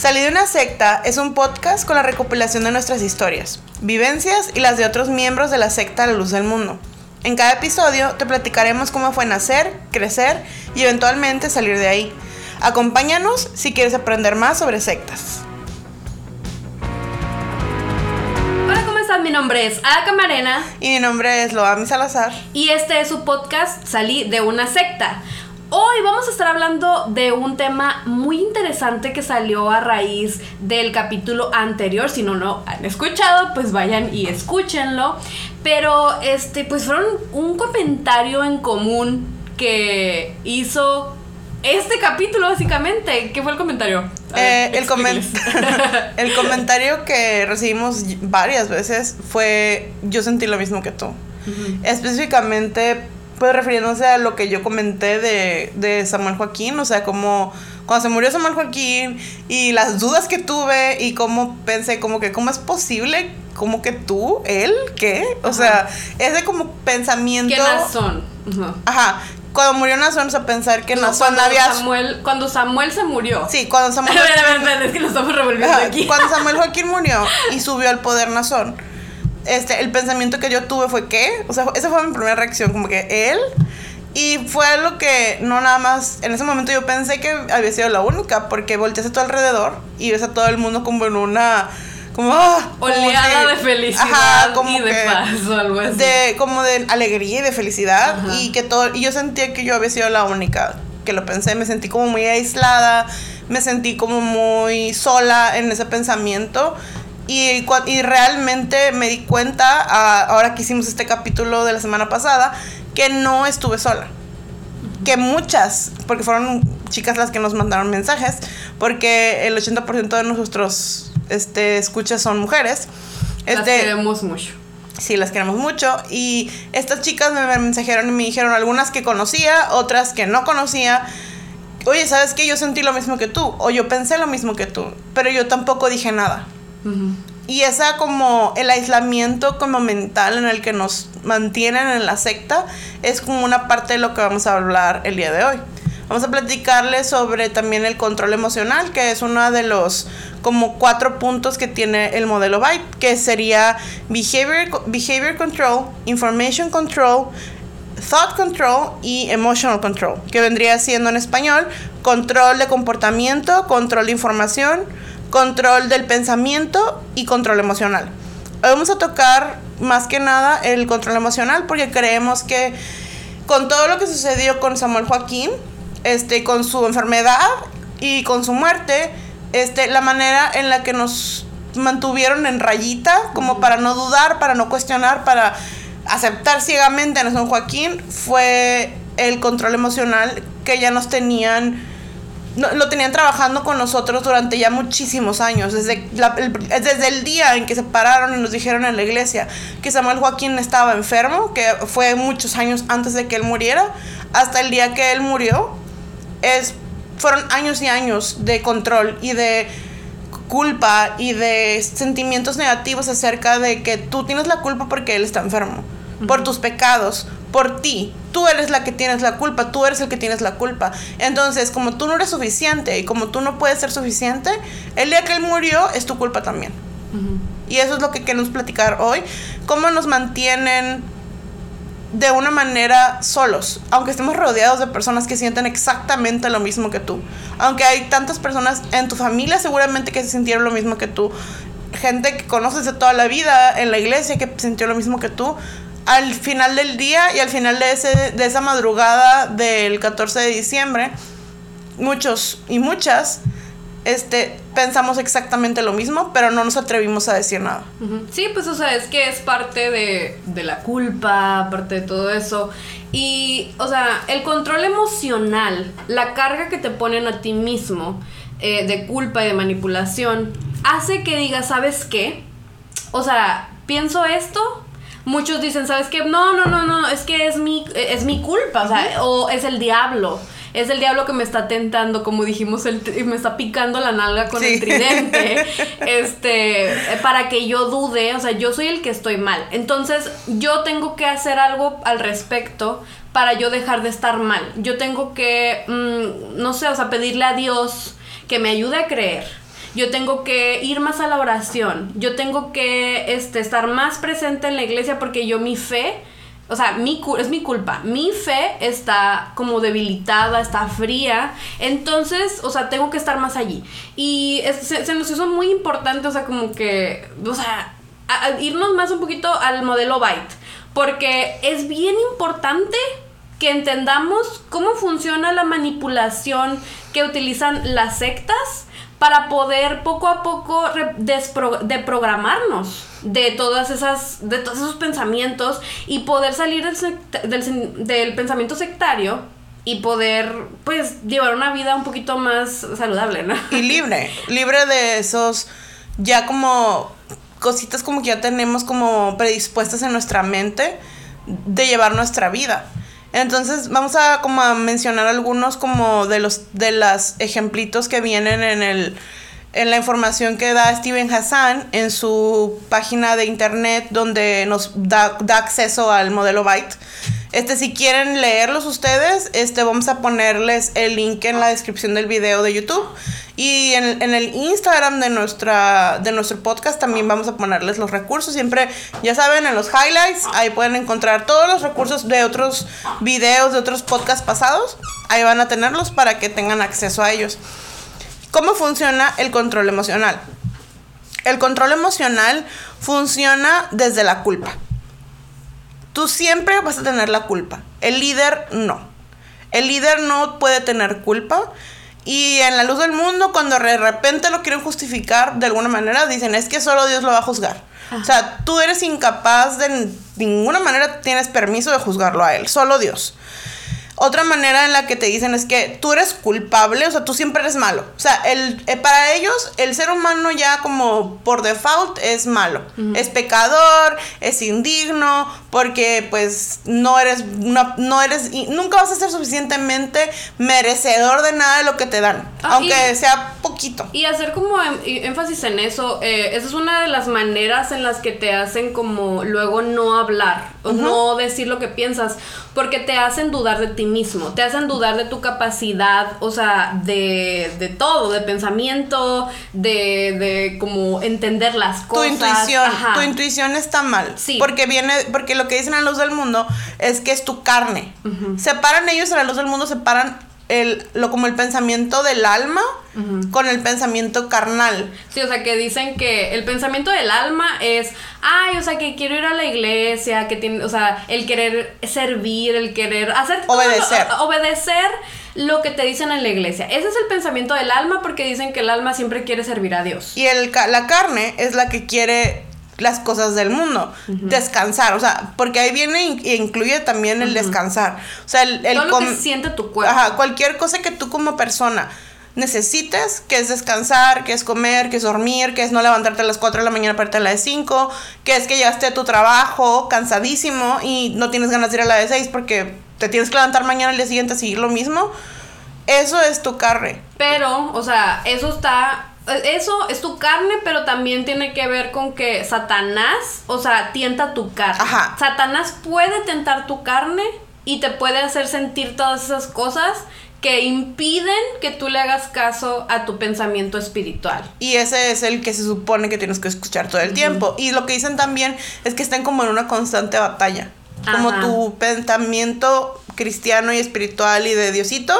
Salí de una secta es un podcast con la recopilación de nuestras historias, vivencias y las de otros miembros de la secta a la luz del mundo. En cada episodio te platicaremos cómo fue nacer, crecer y eventualmente salir de ahí. Acompáñanos si quieres aprender más sobre sectas. Hola, ¿cómo están? Mi nombre es Ada Camarena Y mi nombre es Loami Salazar. y este es su podcast Salí de una secta. Hoy vamos a estar hablando de un tema muy interesante que salió a raíz del capítulo anterior. Si no lo han escuchado, pues vayan y escúchenlo. Pero este, pues fueron un comentario en común que hizo este capítulo, básicamente. ¿Qué fue el comentario? Ver, Eh, el comentario que recibimos varias veces fue yo sentí lo mismo que tú. Específicamente, pues refiriéndose a lo que yo comenté de, de Samuel Joaquín, o sea, como cuando se murió Samuel Joaquín y las dudas que tuve y cómo pensé como que cómo es posible, como que tú, él, ¿qué? O sea, ese como pensamiento... ¿Qué Nazón? Ajá, cuando murió Nazón, o sea, pensar que No, Nazón cuando había... Samuel, cuando Samuel se murió. Sí, cuando Samuel espérate, es que lo estamos revolviendo Ajá, aquí. Cuando Samuel Joaquín murió y subió al poder Nazón, este, el pensamiento que yo tuve fue que, o sea, esa fue mi primera reacción, como que él, y fue lo que no nada más, en ese momento yo pensé que había sido la única, porque volteas a tu alrededor y ves a todo el mundo como en una, como, ah, como Oleada que- de felicidad ajá, como y de que- paz o algo así. de como de alegría y de felicidad Ajá. y que todo y yo sentía que yo había sido la única que lo pensé me sentí como muy aislada me sentí como muy sola en ese pensamiento y, y realmente me di cuenta a- ahora que hicimos este capítulo de la semana pasada que no estuve sola que muchas, porque fueron chicas las que nos mandaron mensajes, porque el 80% de nuestros este, escuchas son mujeres. Las Este, queremos mucho. Sí, las queremos mucho. Y estas chicas me mensajearon y me dijeron algunas que conocía, otras que no conocía. Oye, ¿sabes qué? Yo sentí lo mismo que tú. O yo pensé lo mismo que tú. Pero yo tampoco dije nada. Y esa como el aislamiento como mental en el que nos mantienen en la secta es como una parte de lo que vamos a hablar el día de hoy. Vamos a platicarles sobre también el control emocional, que es uno de los como cuatro puntos que tiene el modelo Byte, que sería behavior, behavior control, information control, thought control y emotional control, que vendría siendo en español control de comportamiento, control de información, control del pensamiento y control emocional. Hoy vamos a tocar más que nada el control emocional porque creemos que con todo lo que sucedió con Samuel Joaquín, este, con su enfermedad y con su muerte, este, la manera en la que nos mantuvieron en rayita, como para no dudar, para no cuestionar, para aceptar ciegamente a San Joaquín, fue el control emocional que ya nos tenían no- lo tenían trabajando con nosotros durante ya muchísimos años, desde, la- el, desde el día en que se pararon y nos dijeron en la iglesia que Samuel Joaquín estaba enfermo, que fue muchos años antes de que él muriera, hasta el día que él murió, es, fueron años y años de control y de culpa y de sentimientos negativos acerca de que tú tienes la culpa porque él está enfermo, por tus pecados, por ti. Tú eres la que tienes la culpa, tú eres el que tienes la culpa. Entonces, como tú no eres suficiente y como tú no puedes ser suficiente, el día que él murió es tu culpa también. Y eso es lo que queremos platicar hoy. Cómo nos mantienen de una manera solos, aunque estemos rodeados de personas que sienten exactamente lo mismo que tú. Aunque hay tantas personas en tu familia seguramente que se sintieron lo mismo que tú. Gente que conoces de toda la vida en la iglesia que sintió lo mismo que tú. Al final del día y al final de, ese, de esa madrugada del 14 de diciembre, muchos y muchas este, pensamos exactamente lo mismo, pero no nos atrevimos a decir nada. Sí, pues o sea, es que es parte de, de la culpa, parte de todo eso. Y, o sea, el control emocional, la carga que te ponen a ti mismo eh, de culpa y de manipulación, hace que digas, ¿sabes qué? O sea, pienso esto. Muchos dicen, ¿sabes qué? No, no, no, no, es que es mi, es mi culpa, o sea, o es el diablo. Es el diablo que me está tentando, como dijimos, el me está picando la nalga con Sí. el tridente. este, para que yo dude, o sea, yo soy el que estoy mal. Entonces, yo tengo que hacer algo al respecto para yo dejar de estar mal. Yo tengo que, mm, no sé, o sea, pedirle a Dios que me ayude a creer, yo tengo que ir más a la oración, yo tengo que este, estar más presente en la iglesia porque yo mi fe, o sea, mi, es mi culpa, mi fe está como debilitada, está fría, entonces, o sea, tengo que estar más allí. Y se, nos hizo muy importante, o sea, como que, o sea, irnos más un poquito al modelo Byte, porque es bien importante que entendamos cómo funciona la manipulación que utilizan las sectas para poder poco a poco deprogramarnos de todas esas de todos esos pensamientos y poder salir del, del, pensamiento sectario y poder pues llevar una vida un poquito más saludable, ¿no? Y libre, libre de esos ya como cositas como que ya tenemos como predispuestas en nuestra mente de llevar nuestra vida. Entonces vamos a como a mencionar algunos como de los de las ejemplitos que vienen en el en la información que da Steven Hassan en su página de internet donde nos da, da acceso al modelo Byte. Este, si quieren leerlos ustedes, este, vamos a ponerles el link en la descripción del video de YouTube. Y en, el Instagram de, nuestra, de nuestro podcast también vamos a ponerles los recursos. Siempre, ya saben, en los highlights, ahí pueden encontrar todos los recursos de otros videos, de otros podcasts pasados. Ahí van a tenerlos para que tengan acceso a ellos. ¿Cómo funciona el control emocional? El control emocional funciona desde la culpa. Tú siempre vas a tener la culpa. El líder no. El líder no puede tener culpa. Y en la luz del mundo, cuando de repente lo quieren justificar de alguna manera, dicen, es que solo Dios lo va a juzgar. O sea, tú eres incapaz de ninguna manera tienes permiso de juzgarlo a él, solo Dios. Otra manera en la que te dicen es que tú eres culpable, o sea, tú siempre eres malo. O sea, el, eh, para ellos el ser humano ya como por default es malo. Es pecador, es indigno, porque pues no eres, no, no eres, nunca vas a ser suficientemente merecedor de nada de lo que te dan. Ah, aunque sea poquito. Y hacer como énfasis en eso, eh, esa es una de las maneras en las que te hacen como luego no hablar o no decir lo que piensas, porque te hacen dudar de ti mismo, te hacen dudar de tu capacidad, o sea, de, de todo, de pensamiento, de, de como entender las cosas. Tu intuición, tu intuición está mal. Sí. Porque viene, porque lo que dicen a la luz del mundo es que es tu carne. Separan ellos a la luz del mundo, separan el, lo como el pensamiento del alma con el pensamiento carnal. Sí, o sea, que dicen que el pensamiento del alma es, ay, o sea, que quiero ir a la iglesia, que tiene, o sea, el querer servir, el querer hacer... Obedecer. obedecer lo que te dicen en la iglesia. Ese es el pensamiento del alma porque dicen que el alma siempre quiere servir a Dios. Y el, la carne es la que quiere las cosas del mundo. Descansar, o sea, porque ahí viene e incluye también el descansar. O sea, el... el Todo lo que siente tu cuerpo. Ajá, cualquier cosa que tú como persona necesites, que es descansar, que es comer, que es dormir, que es no levantarte a las 4 de la mañana para irte a la de 5, que es que llegaste a tu trabajo cansadísimo y no tienes ganas de ir a la de 6 porque te tienes que levantar mañana al día siguiente a seguir lo mismo. Eso es tu carne. Pero, o sea, eso está eso es tu carne, pero también tiene que ver con que Satanás, o sea, tienta tu carne. Ajá. Satanás puede tentar tu carne y te puede hacer sentir todas esas cosas que impiden que tú le hagas caso a tu pensamiento espiritual. Y ese es el que se supone que tienes que escuchar todo el tiempo. Y lo que dicen también es que están como en una constante batalla. Como tu pensamiento cristiano y espiritual y de Diosito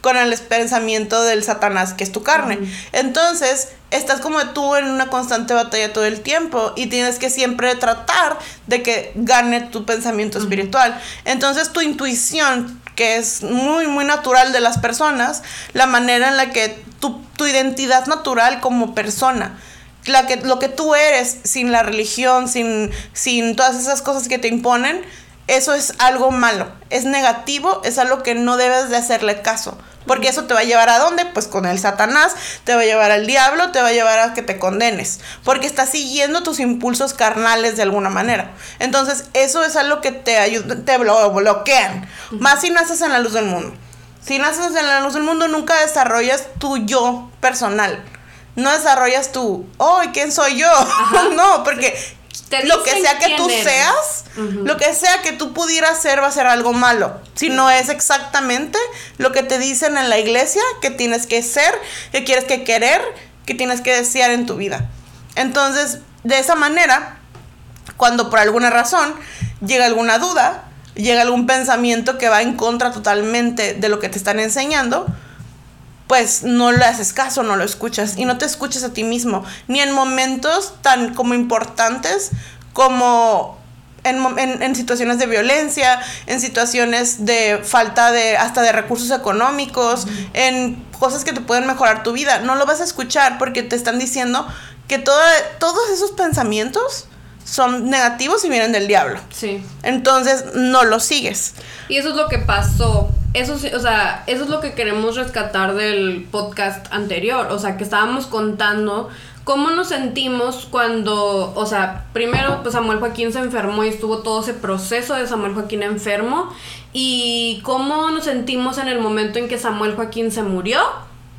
con el pensamiento del Satanás, que es tu carne. Entonces, estás como tú en una constante batalla todo el tiempo y tienes que siempre tratar de que gane tu pensamiento espiritual. Entonces, tu intuición, que es muy, muy natural de las personas, la manera en la que tu, tu identidad natural como persona, la que, lo que tú eres sin la religión, sin, sin todas esas cosas que te imponen, eso es algo malo, es negativo, es algo que no debes de hacerle caso. Porque eso te va a llevar a dónde? Pues con el Satanás, te va a llevar al diablo, te va a llevar a que te condenes. Porque estás siguiendo tus impulsos carnales de alguna manera. Entonces, eso es algo que te ayuda, te bloquean. Más si naces en la luz del mundo. Si naces en la luz del mundo, nunca desarrollas tu yo personal. No desarrollas tu, oh, ¿quién soy yo? no, porque lo que sea que tú seas, lo que sea que tú pudieras ser va a ser algo malo. Si no es exactamente lo que te dicen en la iglesia que tienes que ser, que quieres que querer, que tienes que desear en tu vida. Entonces, de esa manera, cuando por alguna razón llega alguna duda, llega algún pensamiento que va en contra totalmente de lo que te están enseñando, pues no le haces caso, no lo escuchas y no te escuchas a ti mismo, ni en momentos tan como importantes como en, situaciones de violencia, en situaciones de falta de hasta de recursos económicos, en cosas que te pueden mejorar tu vida. No lo vas a escuchar porque te están diciendo que todos esos pensamientos son negativos y vienen del diablo. Sí. Entonces no los sigues. Y eso es lo que pasó. Eso sí, o sea, eso es lo que queremos rescatar del podcast anterior. O sea, que estábamos contando cómo nos sentimos cuando, o sea, primero pues Samuel Joaquín se enfermó y estuvo todo ese proceso de Samuel Joaquín enfermo y cómo nos sentimos en el momento en que Samuel Joaquín se murió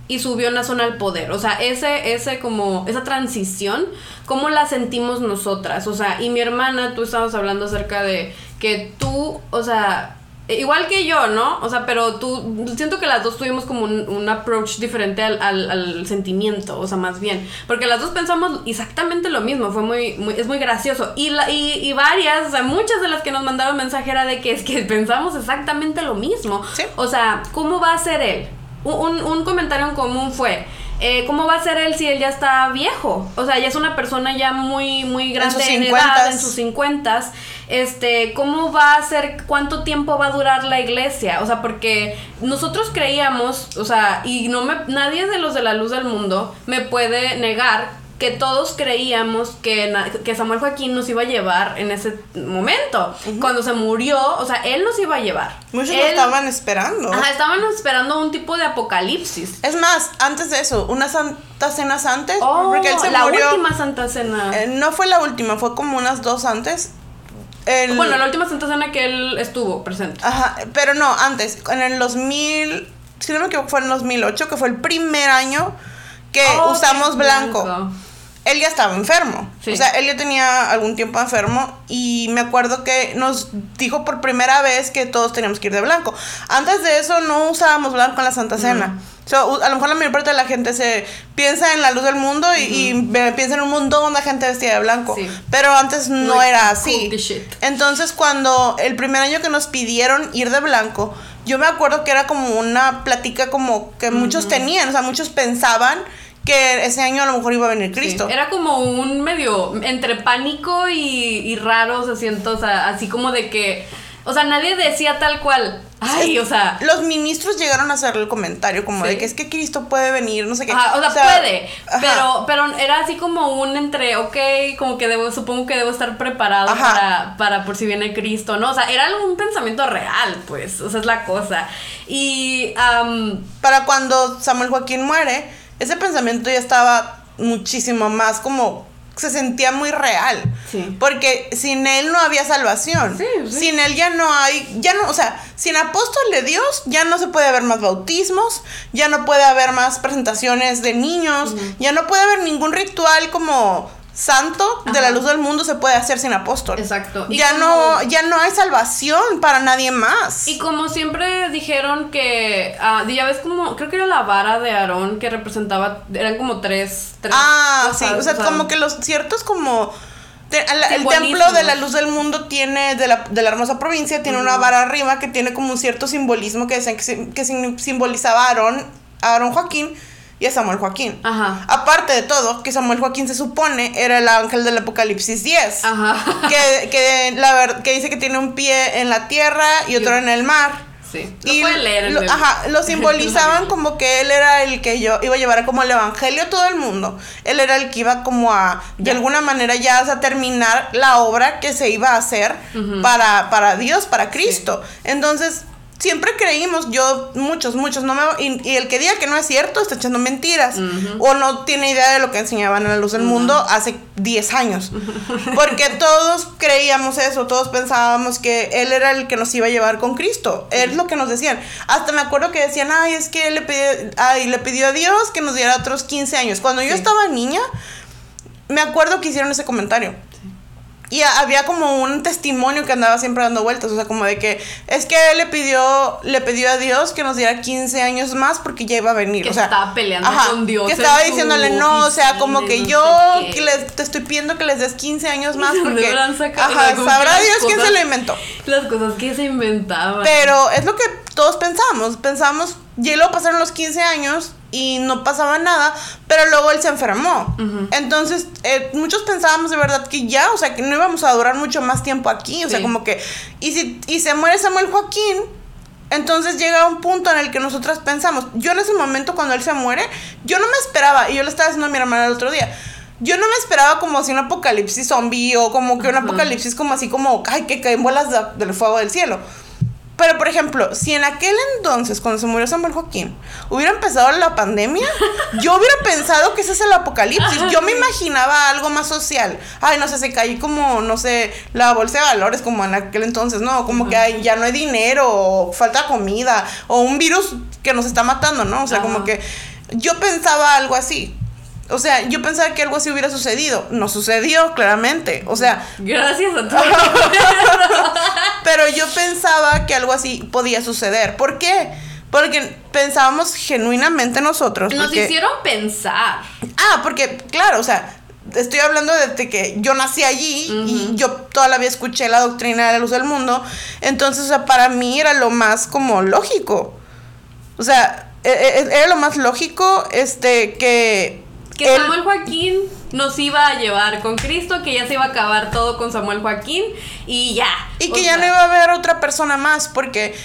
y subió Nazón al poder. O sea, ese, ese como, esa transición, ¿cómo la sentimos nosotras? O sea, y mi hermana, tú estabas hablando acerca de que tú, o sea, igual que yo, ¿no? O sea, pero tú, siento que las dos tuvimos como un, approach diferente al, al, sentimiento, o sea, más bien. Porque las dos pensamos exactamente lo mismo, fue muy, muy es muy gracioso. Y, la, y, y, varias, o sea, muchas de las que nos mandaron mensaje era de que es que pensamos exactamente lo mismo. ¿Sí? O sea, ¿cómo va a ser él? Un, un comentario en común fue, eh, ¿cómo va a ser él si él ya está viejo? O sea, ya es una persona ya muy, muy grande en, edad, en sus cincuentas. Este, ¿cómo va a ser, cuánto tiempo va a durar la iglesia? O sea, porque nosotros creíamos, o sea, y no me, nadie de los de la luz del mundo me puede negar que todos creíamos que, que Samuel Joaquín nos iba a llevar en ese momento. Cuando se murió, o sea, él nos iba a llevar. Muchos lo estaban esperando. Ajá, estaban esperando un tipo de apocalipsis. Es más, antes de eso, unas santas cenas antes, oh, porque él se la última santa cena. Eh, no fue la última, fue como unas dos antes. bueno, la última santa cena que él estuvo presente. Ajá, pero no, antes, en el 2000, si no me equivoco, fue en el 2008, que fue el primer año que oh, usamos blanco él ya estaba enfermo. O sea, él ya tenía algún tiempo enfermo y me acuerdo que nos dijo por primera vez que todos teníamos que ir de blanco. Antes de eso no usábamos blanco en la Santa Cena. a lo mejor la mayor parte de la gente se piensa en la luz del mundo y, piensa en un montón de gente vestida de blanco. Pero antes no era así. Entonces cuando el primer año que nos pidieron ir de blanco, yo me acuerdo que era como una plática como que muchos tenían, o sea, muchos pensaban que ese año a lo mejor iba a venir Cristo. Era como un medio entre pánico y, y raro, se siento, o sea, así como de que, o sea, nadie decía tal cual. Ay, o sea. Los ministros llegaron a hacer el comentario como de que es que Cristo puede venir, no sé qué. o, sea, puede. Pero, pero era así como un entre, ok, como que debo, supongo que debo estar preparado para, para por si viene Cristo, ¿no? O sea, era un pensamiento real, pues. O sea, es la cosa. Y. para cuando Samuel Joaquín muere ese pensamiento ya estaba muchísimo más como se sentía muy real. Sí. Porque sin él no había salvación. Sí, sin él ya no hay, ya no, o sea, sin apóstol de Dios ya no se puede haber más bautismos, ya no puede haber más presentaciones de niños, ya no puede haber ningún ritual como santo de la luz del mundo se puede hacer sin apóstol. Exacto. ya no ya no hay salvación para nadie más. Y como siempre dijeron que ah, ya ves como creo que era la vara de Aarón que representaba eran como tres, Ah, sí, o sea, como que los ciertos como el templo de la luz del mundo tiene, de la, de la hermosa provincia, tiene una vara arriba que tiene como un cierto simbolismo que decían que, que simbolizaba a Aarón, a Aarón Joaquín, y a Samuel Joaquín. Ajá. Aparte de todo, que Samuel Joaquín se supone era el ángel del Apocalipsis 10. Ajá. Que, que, la que dice que tiene un pie en la tierra y otro en el mar. Sí. Lo y leer lo, ajá, lo simbolizaban como que él era el que yo iba a llevar como el evangelio a todo el mundo. Él era el que iba como a, de alguna manera ya a terminar la obra que se iba a hacer para, para Dios, para Cristo. Entonces, siempre creímos, yo, muchos, muchos, no me, y, el que diga que no es cierto está echando mentiras o no tiene idea de lo que enseñaban en la luz del mundo hace 10 años. Porque todos creíamos eso, todos pensábamos que Él era el que nos iba a llevar con Cristo. Es lo que nos decían. Hasta me acuerdo que decían, ay, es que él le pidió, ay, le pidió a Dios que nos diera otros 15 años. Cuando yo estaba niña, me acuerdo que hicieron ese comentario y había como un testimonio que andaba siempre dando vueltas, o sea, como de que es que él le pidió, le pidió a Dios que nos diera 15 años más porque ya iba a venir, Que o sea, estaba peleando con Dios Que estaba diciéndole, no, o sea, como que no yo sé qué". que les, te estoy pidiendo que les des 15 años más ¿De dónde porque, ajá, sabrá Dios quién se lo inventó. Las cosas que se inventaban. Pero es lo que todos pensamos. Pensamos, y luego pasaron los 15 años y no pasaba nada, pero luego él se enfermó. Entonces, eh, muchos pensábamos de verdad que ya, o sea, que no íbamos a durar mucho más tiempo aquí. O sea, como que, y si y se muere Samuel Joaquín. Entonces llega un punto en el que nosotras pensamos, yo en ese momento cuando él se muere, yo no me esperaba, y yo le estaba diciendo a mi hermana el otro día, yo no me esperaba como así un apocalipsis zombie o como que un apocalipsis como así como, ay, que caen bolas de- del fuego del cielo. Pero, por ejemplo, si en aquel entonces, cuando se murió Samuel Joaquín, hubiera empezado la pandemia, yo hubiera pensado que ese es el apocalipsis. Yo me imaginaba algo más social. Ay, no sé, se caí como, no sé, la bolsa de valores, como en aquel entonces, ¿no? Como que ay, ya no hay dinero, o falta comida, o un virus que nos está matando, ¿no? O sea, como que yo pensaba algo así. O sea, yo pensaba que algo así hubiera sucedido. No sucedió, claramente. O sea, Gracias a todos. pero yo pensaba que algo así podía suceder. ¿Por qué? Porque pensábamos genuinamente nosotros. Nos porque- hicieron pensar. Ah, porque, claro, o sea, estoy hablando desde que yo nací allí y yo toda la vida escuché la doctrina de la luz del mundo. Entonces, o sea, para mí era lo más como lógico. O sea, e- e- era lo más lógico, este, que... Que Samuel Joaquín nos iba a llevar con Cristo, que ya se iba a acabar todo con Samuel Joaquín y ya. Y que ya no iba a haber otra persona más, porque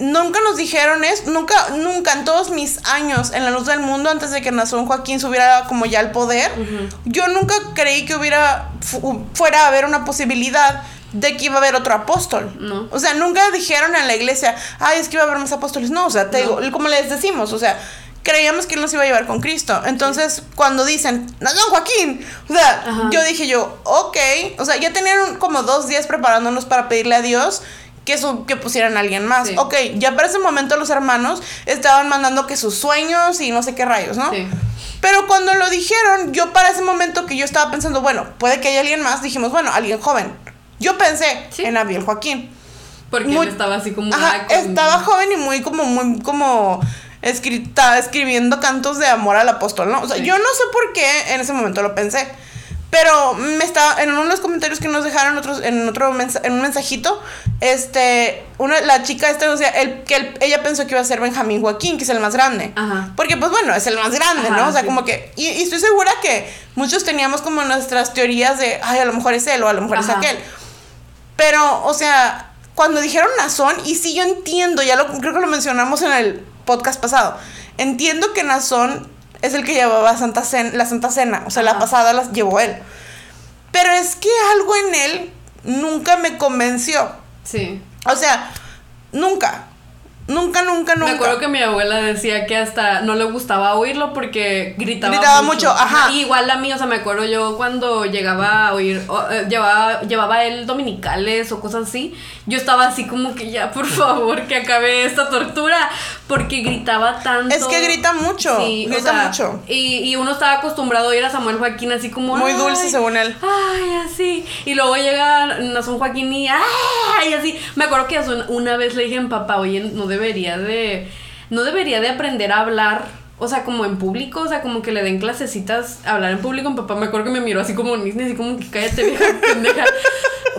nunca nos dijeron eso, nunca, nunca en todos mis años en la luz del mundo, antes de que Nazón Joaquín subiera como ya al poder, yo nunca creí que hubiera, fu- fuera a haber una posibilidad de que iba a haber otro apóstol. No. O sea, nunca dijeron en la iglesia, ay, es que iba a haber más apóstoles. No, o sea, te No. digo, como les decimos, o sea, creíamos que él nos iba a llevar con Cristo. Entonces, cuando dicen, Nazón Joaquín, o sea, Ajá. yo dije yo, ok, o sea, ya tenían como dos días preparándonos para pedirle a Dios que, su, que pusieran a alguien más. Sí. Ok, ya para ese momento los hermanos estaban mandando que sus sueños y no sé qué rayos, ¿no? Sí. Pero cuando lo dijeron, yo para ese momento que yo estaba pensando, bueno, puede que haya alguien más, dijimos, bueno, alguien joven. Yo pensé Sí. en Abiel Joaquín. Porque Muy- él estaba así como. Ajá, estaba joven y muy como, muy como escrita, escribiendo cantos de amor al apóstol, ¿no? O sea, Sí. yo no sé por qué en ese momento lo pensé. Pero me estaba, en uno de los comentarios que nos dejaron otros, en otro mensa- en un mensajito, este, una, la chica esta decía, el, que ella pensó que iba a ser Benjamín Joaquín, que es el más grande. Ajá. Porque, pues bueno, es el más grande, Ajá, ¿no? O sea, sí. como que, y, y estoy segura que muchos teníamos como nuestras teorías de, ay, a lo mejor es él o a lo mejor es aquel. Pero, o sea, cuando dijeron Nazón, y sí yo entiendo, ya lo creo que lo mencionamos en el podcast pasado, entiendo que Nazón es el que llevaba Santa Cena, la Santa Cena, o sea, la pasada la llevó él. Pero es que algo en él nunca me convenció. Sí. O sea, nunca. Nunca, nunca, nunca. Me acuerdo que mi abuela decía que hasta no le gustaba oírlo porque gritaba, Gritaba mucho, ajá. Y igual a mí, o sea, me acuerdo yo cuando llegaba a oír, o, eh, llevaba, llevaba él dominicales o cosas así, yo estaba así como que ya, por favor, que acabe esta tortura, porque gritaba tanto. Es que grita mucho, Sí, o grita sea, mucho. Y, y uno estaba acostumbrado a oír a Samuel Joaquín así como... Muy dulce, "Ay, según él. Ay, así. Y luego llega Nazón Joaquín y ¡ay! así. Me acuerdo que una vez le dije a mi papá, oye, no debería de. No debería de aprender a hablar. O sea, como en público, o sea, como que le den clasecitas a hablar en público. Mi papá me acuerdo que me miró así como Disney, así como que cállate, vieja pendeja.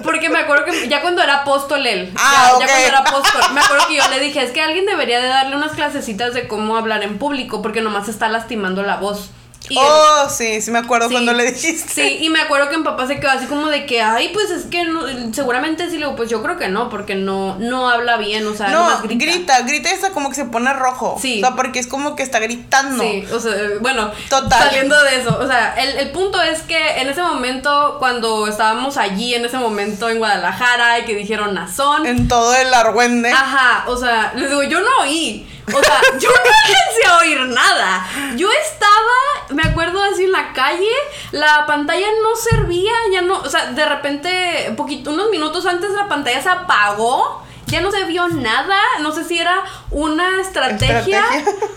Porque me acuerdo que ya cuando era apóstol él, Ah, ya, cuando era apóstol, me acuerdo que yo le dije, es que alguien debería de darle unas clasecitas de cómo hablar en público, porque nomás está lastimando la voz. Y él- oh, sí, sí me acuerdo Sí. cuando le dijiste. Sí, y me acuerdo que mi papá se quedó así como de que, ay, pues es que no, seguramente sí, le digo, pues yo creo que no, porque no, no habla bien, o sea, No, grita. grita. grita, y hasta como que se pone rojo. Sí. O sea, porque es como que está gritando. Sí, o sea, bueno, Total. saliendo de eso, o sea, el, el punto es que en ese momento, cuando estábamos allí, en ese momento en Guadalajara, y que dijeron Nazón, En todo el argüende. Ajá, o sea, les digo, yo no oí. O sea, yo no alcancé oír nada. Yo estaba, me acuerdo así en la calle, la pantalla no servía, ya no, o sea, de repente, poquito, unos minutos antes la pantalla se apagó. Ya no se vio nada, no sé si era una estrategia,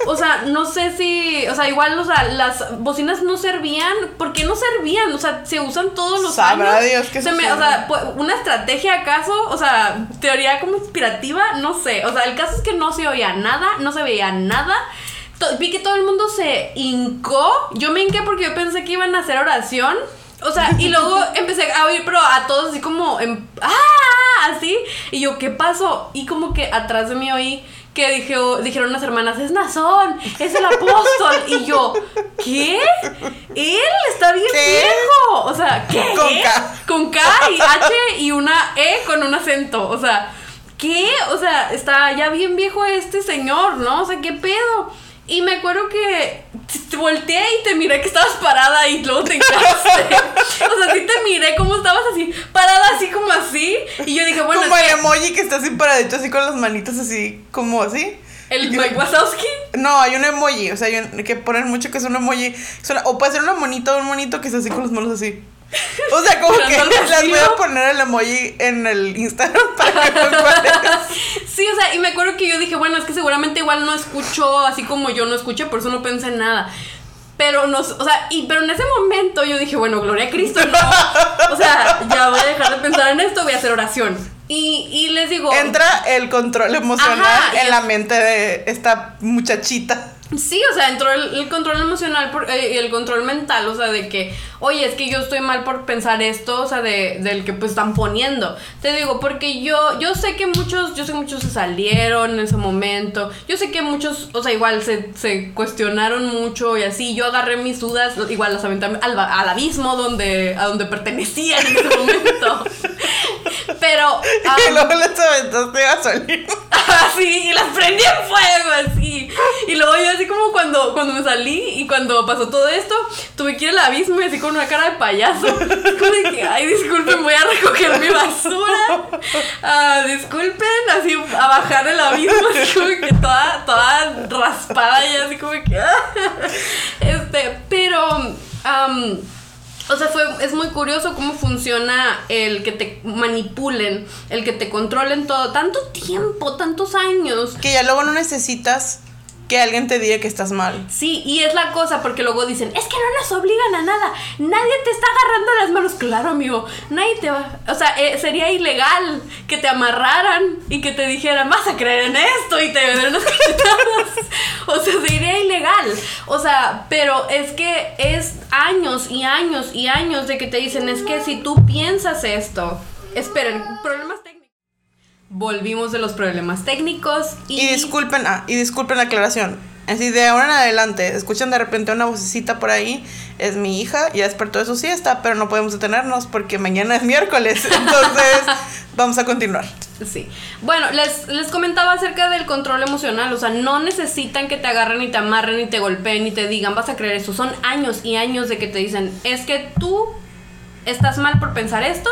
o sea, no sé si, o sea, igual, o sea, las bocinas no servían, ¿por qué no servían? O sea, se usan todos los Sabrá años. Dios que se me, o sea, una estrategia acaso, o sea, teoría como inspirativa, no sé, o sea, el caso es que no se oía nada, no se veía nada. Vi que todo el mundo se hincó. Yo me hinqué porque yo pensé que iban a hacer oración. O sea, y luego empecé a oír, pero a todos así como en, ¡ah! Así. Y yo, ¿qué pasó? Y como que atrás de mí oí que dije, dijeron unas hermanas, es Nazón, es el apóstol. Y yo, ¿qué? Él está bien ¿Qué? viejo. O sea, ¿qué? Con K. Con K y H y una E con un acento. O sea, ¿qué? O sea, está ya bien viejo este señor, ¿no? O sea, ¿qué pedo? Y me acuerdo que te volteé y te miré que estabas parada y luego te hincaste. o sea, sí te miré como estabas así, parada así como así. Y yo dije, bueno, como el que emoji que está así paradito, así con las manitas así, como así. el Mike Wazowski. No, hay un emoji, o sea, hay un- que ponen mucho que es un emoji. o puede ser una monita o un monito que es así con las manos así. O sea, como que las voy a poner el emoji en el Instagram para que. Sí, o sea, y me acuerdo que yo dije, bueno, es que seguramente igual no escuchó así como yo no escuché, por eso no pensé en nada. Pero no, o sea, y pero en ese momento yo dije, bueno, gloria a Cristo, no. O sea, ya voy a dejar de pensar en esto, voy a hacer oración. Y, y les digo, Entra el control emocional Ajá, en la mente de esta muchachita. Sí, o sea, entró el, el control emocional por- eh, y el control mental, o sea, de que, oye, es que yo estoy mal por pensar esto, o sea, de, del que pues están poniendo. Te digo, porque yo, yo sé que muchos, yo sé que muchos se salieron en ese momento, yo sé que muchos, o sea, igual se, se cuestionaron mucho y así, yo agarré mis dudas, igual las aventé al, al abismo donde, a donde pertenecían en ese momento. Pero... y am, luego les aventaste gasolina. así y las prendí en fuego así y luego yo así como cuando cuando me salí y cuando pasó todo esto tuve que ir al abismo y así con una cara de payaso como de que ay disculpen voy a recoger mi basura Ah, disculpen así a bajar el abismo así como que toda toda raspada y así como que este pero am, o sea, fue, es muy curioso cómo funciona el que te manipulen, el que te controlen todo. Tanto tiempo, tantos años. Que ya luego no necesitas que alguien te diga que estás mal. Sí, y es la cosa, porque luego dicen, es que no nos obligan a nada, nadie te está agarrando las manos. Claro, amigo, nadie te va. O sea, eh, sería ilegal que te amarraran y que te dijeran, vas a creer en esto y te den unas cachetadas. O sea, sería ilegal. O sea, pero es que es años y años y años de que te dicen, es que si tú piensas esto, esperen, problemas técnicos. Volvimos de los problemas técnicos y. Y disculpen, ah, y disculpen la aclaración. Así de ahora en adelante, escuchan de repente una vocecita por ahí, es mi hija, ya despertó de su siesta, pero no podemos detenernos porque mañana es miércoles. Entonces, vamos a continuar. Sí. Bueno, les, les comentaba acerca del control emocional. O sea, no necesitan que te agarren y te amarren y te golpeen y te digan, vas a creer eso. Son años y años de que te dicen, es que tú estás mal por pensar esto.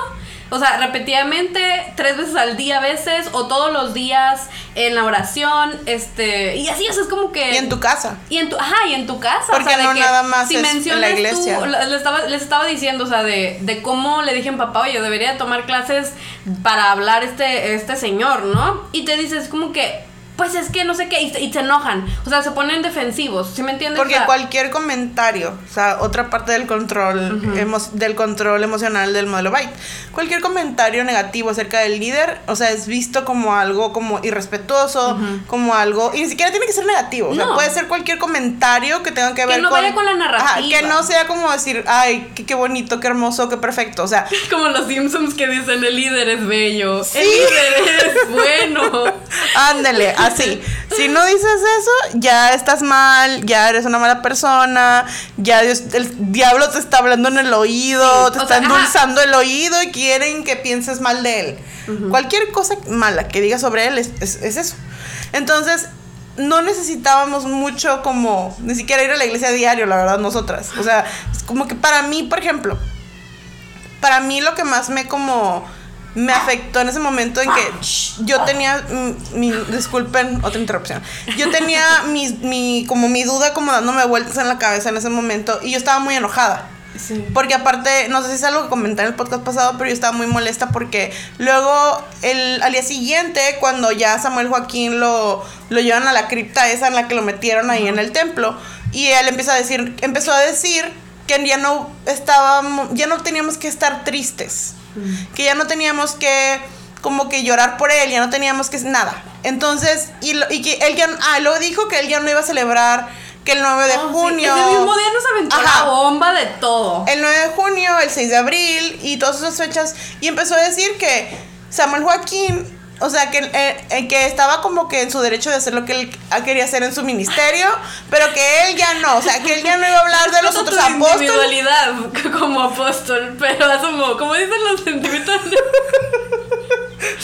O sea, repetidamente, tres veces al día a veces, o todos los días en la oración, este, y así, o sea, es como que... Y en tu casa. Y en tu, ajá, y en tu casa. Porque o sea, de no que nada más si es en la mencionas tú- iglesia. les estaba, les estaba diciendo, o sea, de, de cómo le dije a papá, oye, debería tomar clases para hablar este, este señor, ¿no? Y te dices como que, pues es que no sé qué, y, se- y se enojan, o sea, se ponen defensivos, ¿sí me entiendes? Porque O sea, cualquier comentario, o sea, otra parte del control, emo- del control emocional del modelo Byte, cualquier comentario negativo acerca del líder, o sea, es visto como algo como irrespetuoso, como algo, y ni siquiera tiene que ser negativo, o sea, No. puede ser cualquier comentario que tenga que, Que ver no con... vaya con la narrativa. Ajá, que no sea como decir, ay, qué, qué bonito, qué hermoso, qué perfecto, o sea, Como los Simpsons que dicen, el líder es bello, Sí. el líder es bueno. Ándale, así. Si no dices eso, ya estás mal, ya eres una mala persona, ya Dios, el diablo te está hablando en el oído, Sí, te está sea, ajá. endulzando el oído y quieren que pienses mal de él. Cualquier cosa mala que digas sobre él es, es- es eso. Entonces, no necesitábamos mucho como, ni siquiera ir a la iglesia a diario, la verdad, nosotras. O sea, es como que para mí, por ejemplo, para mí lo que más me como me afectó en ese momento en que shh, yo tenía mi disculpen otra interrupción. Yo tenía mi, mi como mi duda como dándome vueltas en la cabeza en ese momento y yo estaba muy enojada. Sí. Porque aparte, no sé si es algo que comenté en el podcast pasado, pero yo estaba muy molesta porque luego, el, al día siguiente, cuando ya Samuel Joaquín lo, lo llevan a la cripta esa en la que lo metieron ahí en el templo, y él empieza a decir, empezó a decir que ya no estábamos, ya no teníamos que estar tristes, que ya no teníamos que como que llorar por él, ya no teníamos que nada. Entonces, y, lo- y que él ya, ah, luego dijo que él ya no iba a celebrar que el 9 de Oh, sí, junio. Ese mismo día nos aventó Ajá. la bomba de todo. El 9 de junio, el 6 de abril y todas esas fechas. Y empezó a decir que Samuel Joaquín, o sea, que, eh, eh, que estaba como que en su derecho de hacer lo que él quería hacer en su ministerio, pero que él ya no, o sea, que él ya no iba a hablar de los otros apóstoles. individualidad como apóstol, pero asumo, como dicen los sentimientos.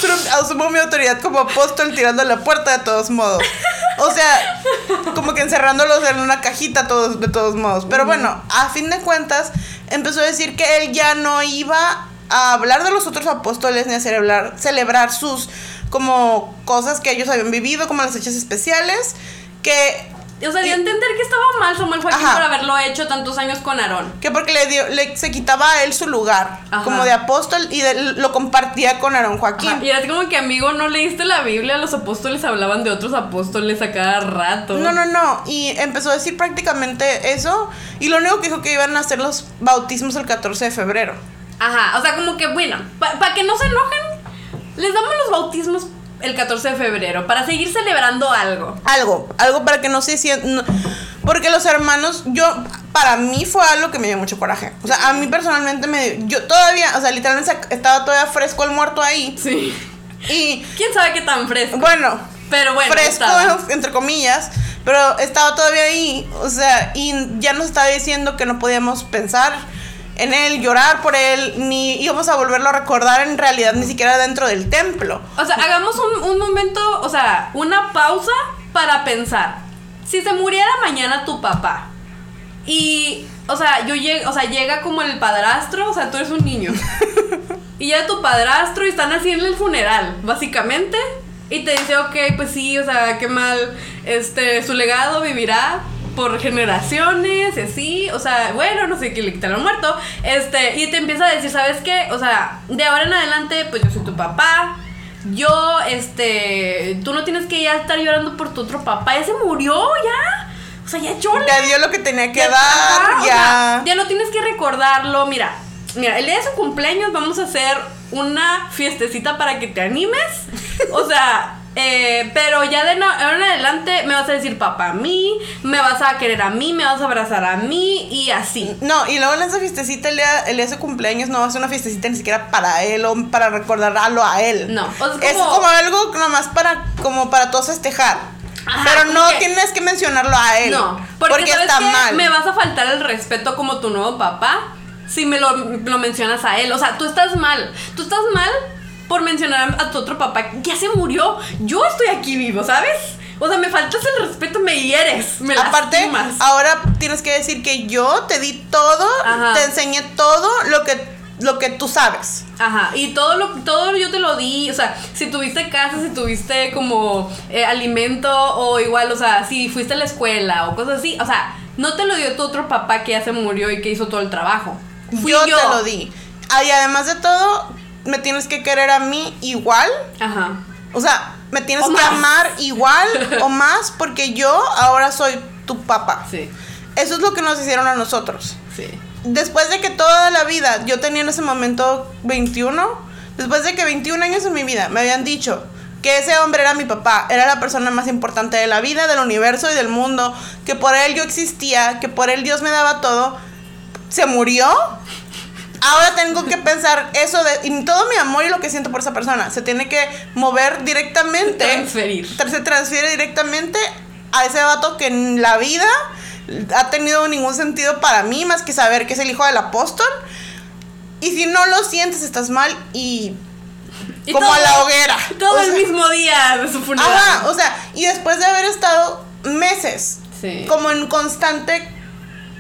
Pero asumo mi autoridad como apóstol tirando la puerta de todos modos. O sea, como que encerrándolos en una cajita todos, de todos modos. Pero bueno, a fin de cuentas, empezó a decir que él ya no iba a hablar de los otros apóstoles ni a celebrar, celebrar sus como cosas que ellos habían vivido, como las fechas especiales, que O sea, dio a entender que estaba mal Samuel Joaquín Ajá. por haberlo hecho tantos años con Aarón. que porque le dio le, se quitaba a él su lugar Ajá. como de apóstol y de- lo compartía con Aarón Joaquín. Ajá, Y era como que, amigo, no leíste la Biblia, los apóstoles hablaban de otros apóstoles a cada rato. No, no, no. Y empezó a decir prácticamente eso. Y lo único que dijo que iban a hacer los bautismos el 14 de febrero. Ajá, o sea, como que, bueno, para que no se enojen, les damos los bautismos el 14 de febrero para seguir celebrando algo. Algo, algo para que no se sientan. Porque los hermanos, yo, para mí fue algo que me dio mucho coraje. O sea, a mí personalmente me dio. Yo todavía, o sea, literalmente estaba todavía fresco el muerto ahí. Sí. Y ¿Quién sabe qué tan fresco? bueno, Pero bueno, fresco, estaba. entre comillas. Pero estaba todavía ahí. O sea, y ya nos estaba diciendo que no podíamos pensar en él, llorar por él, ni íbamos a volverlo a recordar en realidad, ni siquiera dentro del templo. O sea, hagamos un, un momento, o sea, una pausa para pensar. Si se muriera mañana tu papá y, o sea, yo o sea, llega como el padrastro, o sea, tú eres un niño. y llega tu padrastro y están en el funeral, básicamente. Y te dice, ok, pues sí, o sea, qué mal, este, su legado vivirá por generaciones, y así, o sea, bueno, no sé qué le quitaron muerto, este, y te empieza a decir, ¿sabes qué? O sea, de ahora en adelante, pues yo soy tu papá, yo, este, tú no tienes que ya estar llorando por tu otro papá, ya se murió, ya, o sea, ya llora. Ya dio lo que tenía que Ya- dar, o ya. sea, ya no tienes que recordarlo. Mira, mira, el día de su cumpleaños vamos a hacer una fiestecita para que te animes. O sea, eh, pero ya de no- ahora en adelante me vas a decir papá a mí, me vas a querer a mí, me vas a abrazar a mí y así. No, y luego en esa fiestecita, el día, el día de su cumpleaños, no va a ser una fiestecita ni siquiera para él o para recordarlo a él. No, o sea, es es como- como algo nomás para, como para todos festejar. Ajá, Pero no como que- tienes que mencionarlo a él. No, porque, ¿sabes está qué? mal. Me vas a faltar el respeto como tu nuevo papá si me lo, lo mencionas a él. O sea, tú estás mal. Tú estás mal por mencionar a tu otro papá. Ya se murió. Yo estoy aquí vivo, ¿sabes? O sea, me faltas el respeto, me hieres, me Aparte, lastimas. ahora tienes que decir que yo te di todo, Ajá. te enseñé todo lo que, lo que tú sabes. Ajá, y todo lo todo yo te lo di, o sea, si tuviste casa, si tuviste como eh, alimento o igual, o sea, si fuiste a la escuela o cosas así, o sea, no te lo dio tu otro papá que ya se murió y que hizo todo el trabajo. Fui yo, yo, te lo di. Y además de todo, me tienes que querer a mí igual. Ajá. O sea, me tienes O que más. amar igual o más porque yo ahora soy tu papá. Sí, Eso es lo que nos hicieron a nosotros. sí. Después de que toda la vida, yo tenía en ese momento 21, después de que 21 años en mi vida me habían dicho que ese hombre era mi papá, era la persona más importante de la vida, del universo y del mundo, que por él yo existía, que por él Dios me daba todo, se murió. Ahora tengo que pensar eso de y todo mi amor y lo que siento por esa persona se tiene que mover directamente Transferir. tra- se transfiere directamente a ese vato que en la vida ha tenido ningún sentido para mí más que saber que es el hijo del apóstol. Y si no lo sientes, estás mal y, Y como todo- a la hoguera. Todo O el sea, mismo día de su funeral. Ajá, o sea, y después de haber estado meses Sí. como en constante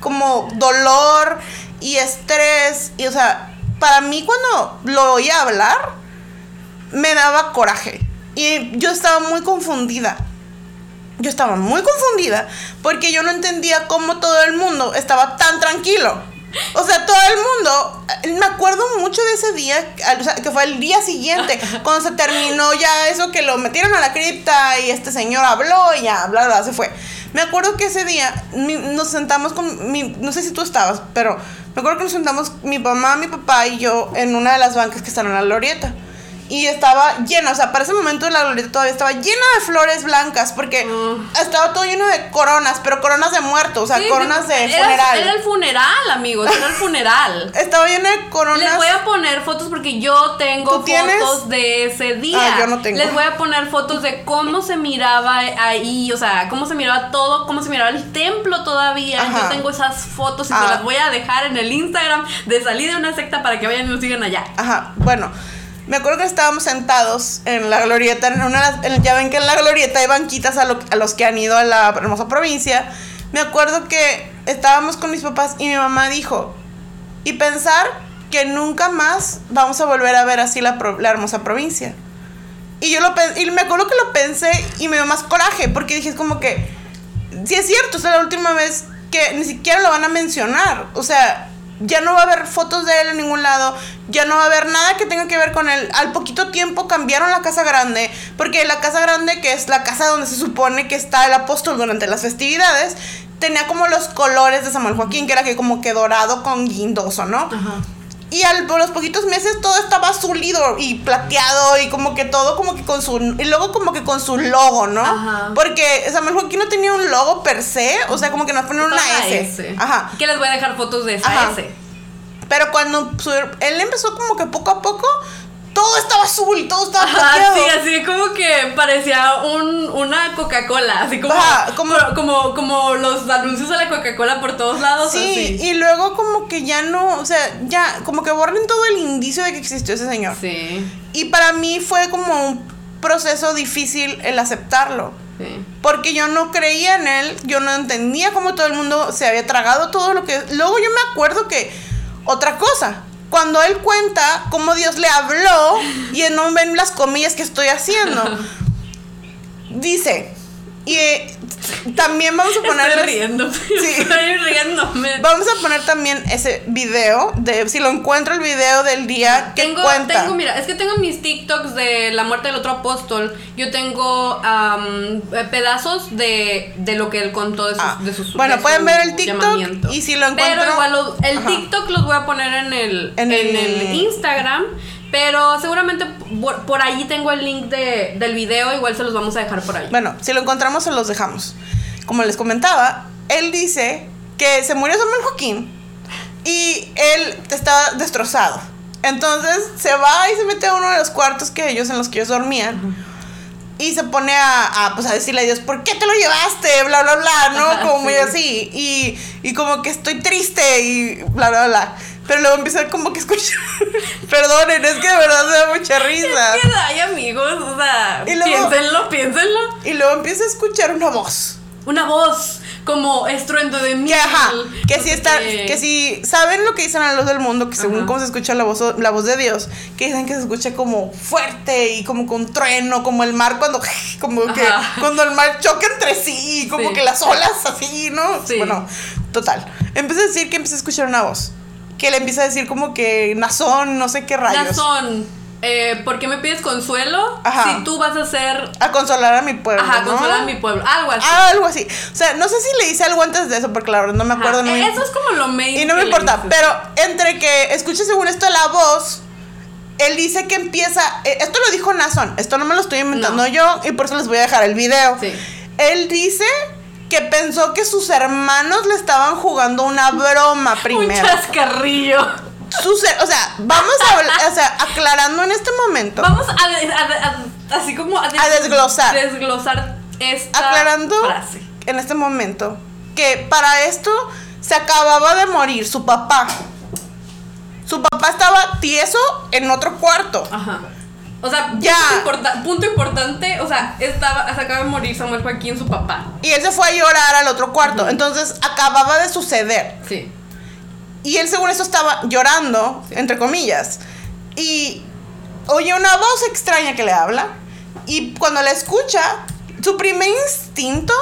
como dolor y estrés y o sea, para mí cuando lo oía hablar me daba coraje y yo estaba muy confundida. Yo estaba muy confundida porque yo no entendía cómo todo el mundo estaba tan tranquilo. O sea, todo el mundo, me acuerdo mucho de ese día, o sea, que fue el día siguiente, cuando se terminó ya eso que lo metieron a la cripta y este señor habló y ya, bla, bla, se fue. Me acuerdo que ese día nos sentamos con mi, no sé si tú estabas, pero me acuerdo que nos sentamos mi mamá, mi papá y yo en una de las bancas que están en la glorieta y estaba llena, o sea, para ese momento la glorieta todavía estaba llena de flores blancas, porque mm. estaba todo lleno de coronas, pero coronas de muertos, o sea, coronas de funeral. Era el funeral, amigos, era el funeral. estaba llena de coronas. Les voy a poner fotos porque yo tengo fotos de ese día. Ah, yo no tengo. Les voy a poner fotos de cómo se miraba ahí, o sea, cómo se miraba todo, cómo se miraba el templo todavía. Yo tengo esas fotos y se ah. las voy a dejar en el Instagram de salir de una secta para que vayan y nos sigan allá. Ajá, bueno. Me acuerdo que estábamos sentados en la glorieta, en una, ya ven que en la glorieta hay banquitas a, los que han ido a la hermosa provincia. Me acuerdo que estábamos con mis papás y mi mamá dijo, y pensar que nunca más vamos a volver a ver así la, hermosa provincia. Y yo lo y me acuerdo que lo pensé y me dio más coraje, porque dije, es como que, si es cierto, es la última vez que ni siquiera lo van a mencionar. O sea, ya no va a haber fotos de él en ningún lado, ya no va a haber nada que tenga que ver con él. Al poquito tiempo cambiaron la casa grande, porque la casa grande, que es la casa donde se supone que está el apóstol durante las festividades, tenía como los colores de Samuel Joaquín, que era que como que dorado con guindoso, ¿no? Ajá. Y al, por los poquitos meses todo estaba azulido y plateado y como que todo como que con su... Y luego como que con su logo, ¿no? Ajá. Porque Samuel Joaquín no tenía un logo per se, o sea, como que nos ponen una S. Ajá. Que les voy a dejar fotos de esa S. Pero cuando él empezó como que poco a poco todo estaba azul, todo estaba Ajá, sí, así como que parecía un, una Coca-Cola, así como, como, como, como, los anuncios de la Coca-Cola por todos lados. Sí, y luego como que ya no, o sea, ya, como que borren todo el indicio de que existió ese señor. Sí. Y para mí fue como un proceso difícil el aceptarlo. Sí. Porque yo no creía en él, yo no entendía cómo todo el mundo se había tragado todo lo que... Luego yo me acuerdo que otra cosa, cuando él cuenta cómo Dios le habló y no ven las comillas que estoy haciendo. Dice, y eh, también vamos a poner. Estoy riendo. Sí. Estoy riéndome. Vamos a poner también ese video de si lo encuentro el video del día que tengo, cuenta. Tengo, mira, es que tengo mis TikToks de la muerte del otro apóstol. Yo tengo eh, pedazos de, de, lo que él contó de sus, ah, de sus Bueno, pueden ver el TikTok y si lo encuentro. Pero igual el TikTok los voy a poner en el, en, en el Instagram. Pero seguramente por, ahí tengo el link de, del video, igual se los vamos a dejar por ahí. Bueno, si lo encontramos se los dejamos. Como les comentaba, él dice que se murió Samuel Joaquín y él estaba destrozado. Entonces se va y se mete a uno de los cuartos que ellos en los que ellos dormían. Y se pone a, pues a decirle a Dios, ¿por qué te lo llevaste? Bla, bla, bla, ¿no? como muy así. Y, y como que estoy triste y bla, bla, bla. Pero luego empieza como que escuchar. Perdonen, es que de verdad me da mucha risa. Es que hay amigos, o sea, piénsenlo, piénsenlo. Y luego empieza a escuchar una voz. Una voz como estruendo de miel. Que, ajá, que si está, que si saben lo que dicen a los del mundo, que según cómo se escucha la voz, la voz de Dios, que dicen que se escucha como fuerte y como con trueno, como el mar cuando, como que, cuando el mar choca entre sí, como que las olas así, ¿no? Sí. Bueno, total. Empieza a decir que empieza a escuchar una voz que le empieza a decir como que Nazón, no sé qué rayos. Nazón, eh, ¿por qué me pides consuelo si tú vas a ser... A consolar a mi pueblo, Ajá, consolar a mi pueblo, algo así. Ah, algo así. O sea, no sé si le hice algo antes de eso, porque la verdad no me acuerdo. No eso es como lo main. Y no me importa, pero entre que escuche según esto la voz... Él dice que empieza. Eh, esto lo dijo Nazón. Esto no me lo estoy inventando yo. Y por eso les voy a dejar el video. Sí. Él dice que pensó que sus hermanos le estaban jugando una broma primero. Un chascarrillo. o sea, vamos a o sea, aclarando en este momento. Vamos a, así como a, desglosar. Desglosar esta aclarando frase. en este momento que para esto se acababa de morir su papá. Su papá estaba tieso en otro cuarto. Ajá. O sea, ya. Punto, importante, o sea, estaba, se acaba de morir Samuel Joaquín, su papá. Y él se fue a llorar al otro cuarto. Entonces acababa de suceder. Sí. Y él, según eso, estaba llorando, entre comillas. Y oye una voz extraña que le habla. Y cuando la escucha, su primer instinto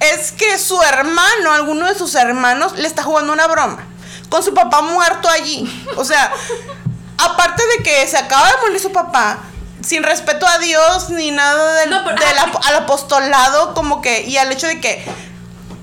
es que su hermano, alguno de sus hermanos, le está jugando una broma. con su papá muerto allí. O sea, aparte de que se acaba de morir su papá, sin respeto a Dios ni nada del, No, pero- del ah, ap- al apostolado, como que, y al hecho de que,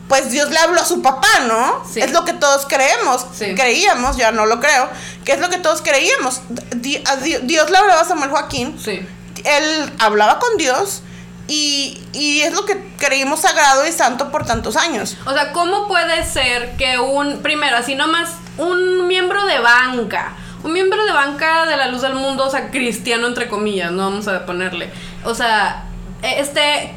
pues Dios le habló a su papá, ¿no? Sí. Es lo que todos creemos, Sí. creíamos, ya no lo creo, que es lo que todos creíamos. Di- Dios le hablaba a Samuel Joaquín, Sí. él hablaba con Dios y, y es lo que creímos sagrado y santo por tantos años. O sea, ¿cómo puede ser que un, primero, así nomás, un miembro de banca, un miembro de banca de la luz del mundo, o sea, cristiano entre comillas, no vamos a ponerle, o sea, este,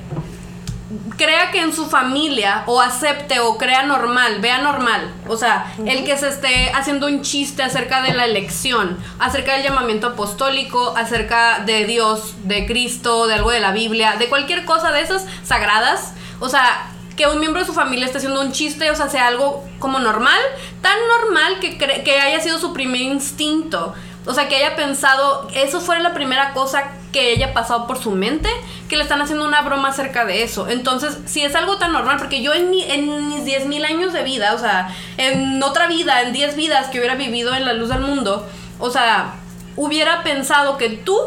crea que en su familia o acepte o crea normal, vea normal, o sea, el que se esté haciendo un chiste acerca de la elección, acerca del llamamiento apostólico, acerca de Dios, de Cristo, de algo de la Biblia, de cualquier cosa de esas sagradas, o sea, que un miembro de su familia esté haciendo un chiste, o sea, sea algo como normal, tan normal que, cre- que haya sido su primer instinto. O sea, que haya pensado, eso fuera la primera cosa que haya pasado por su mente, que le están haciendo una broma acerca de eso. Entonces, si es algo tan normal, porque yo en, mi- en mis 10.000 años de vida, o sea, en otra vida, en 10 vidas que hubiera vivido en la luz del mundo, o sea, hubiera pensado que tú,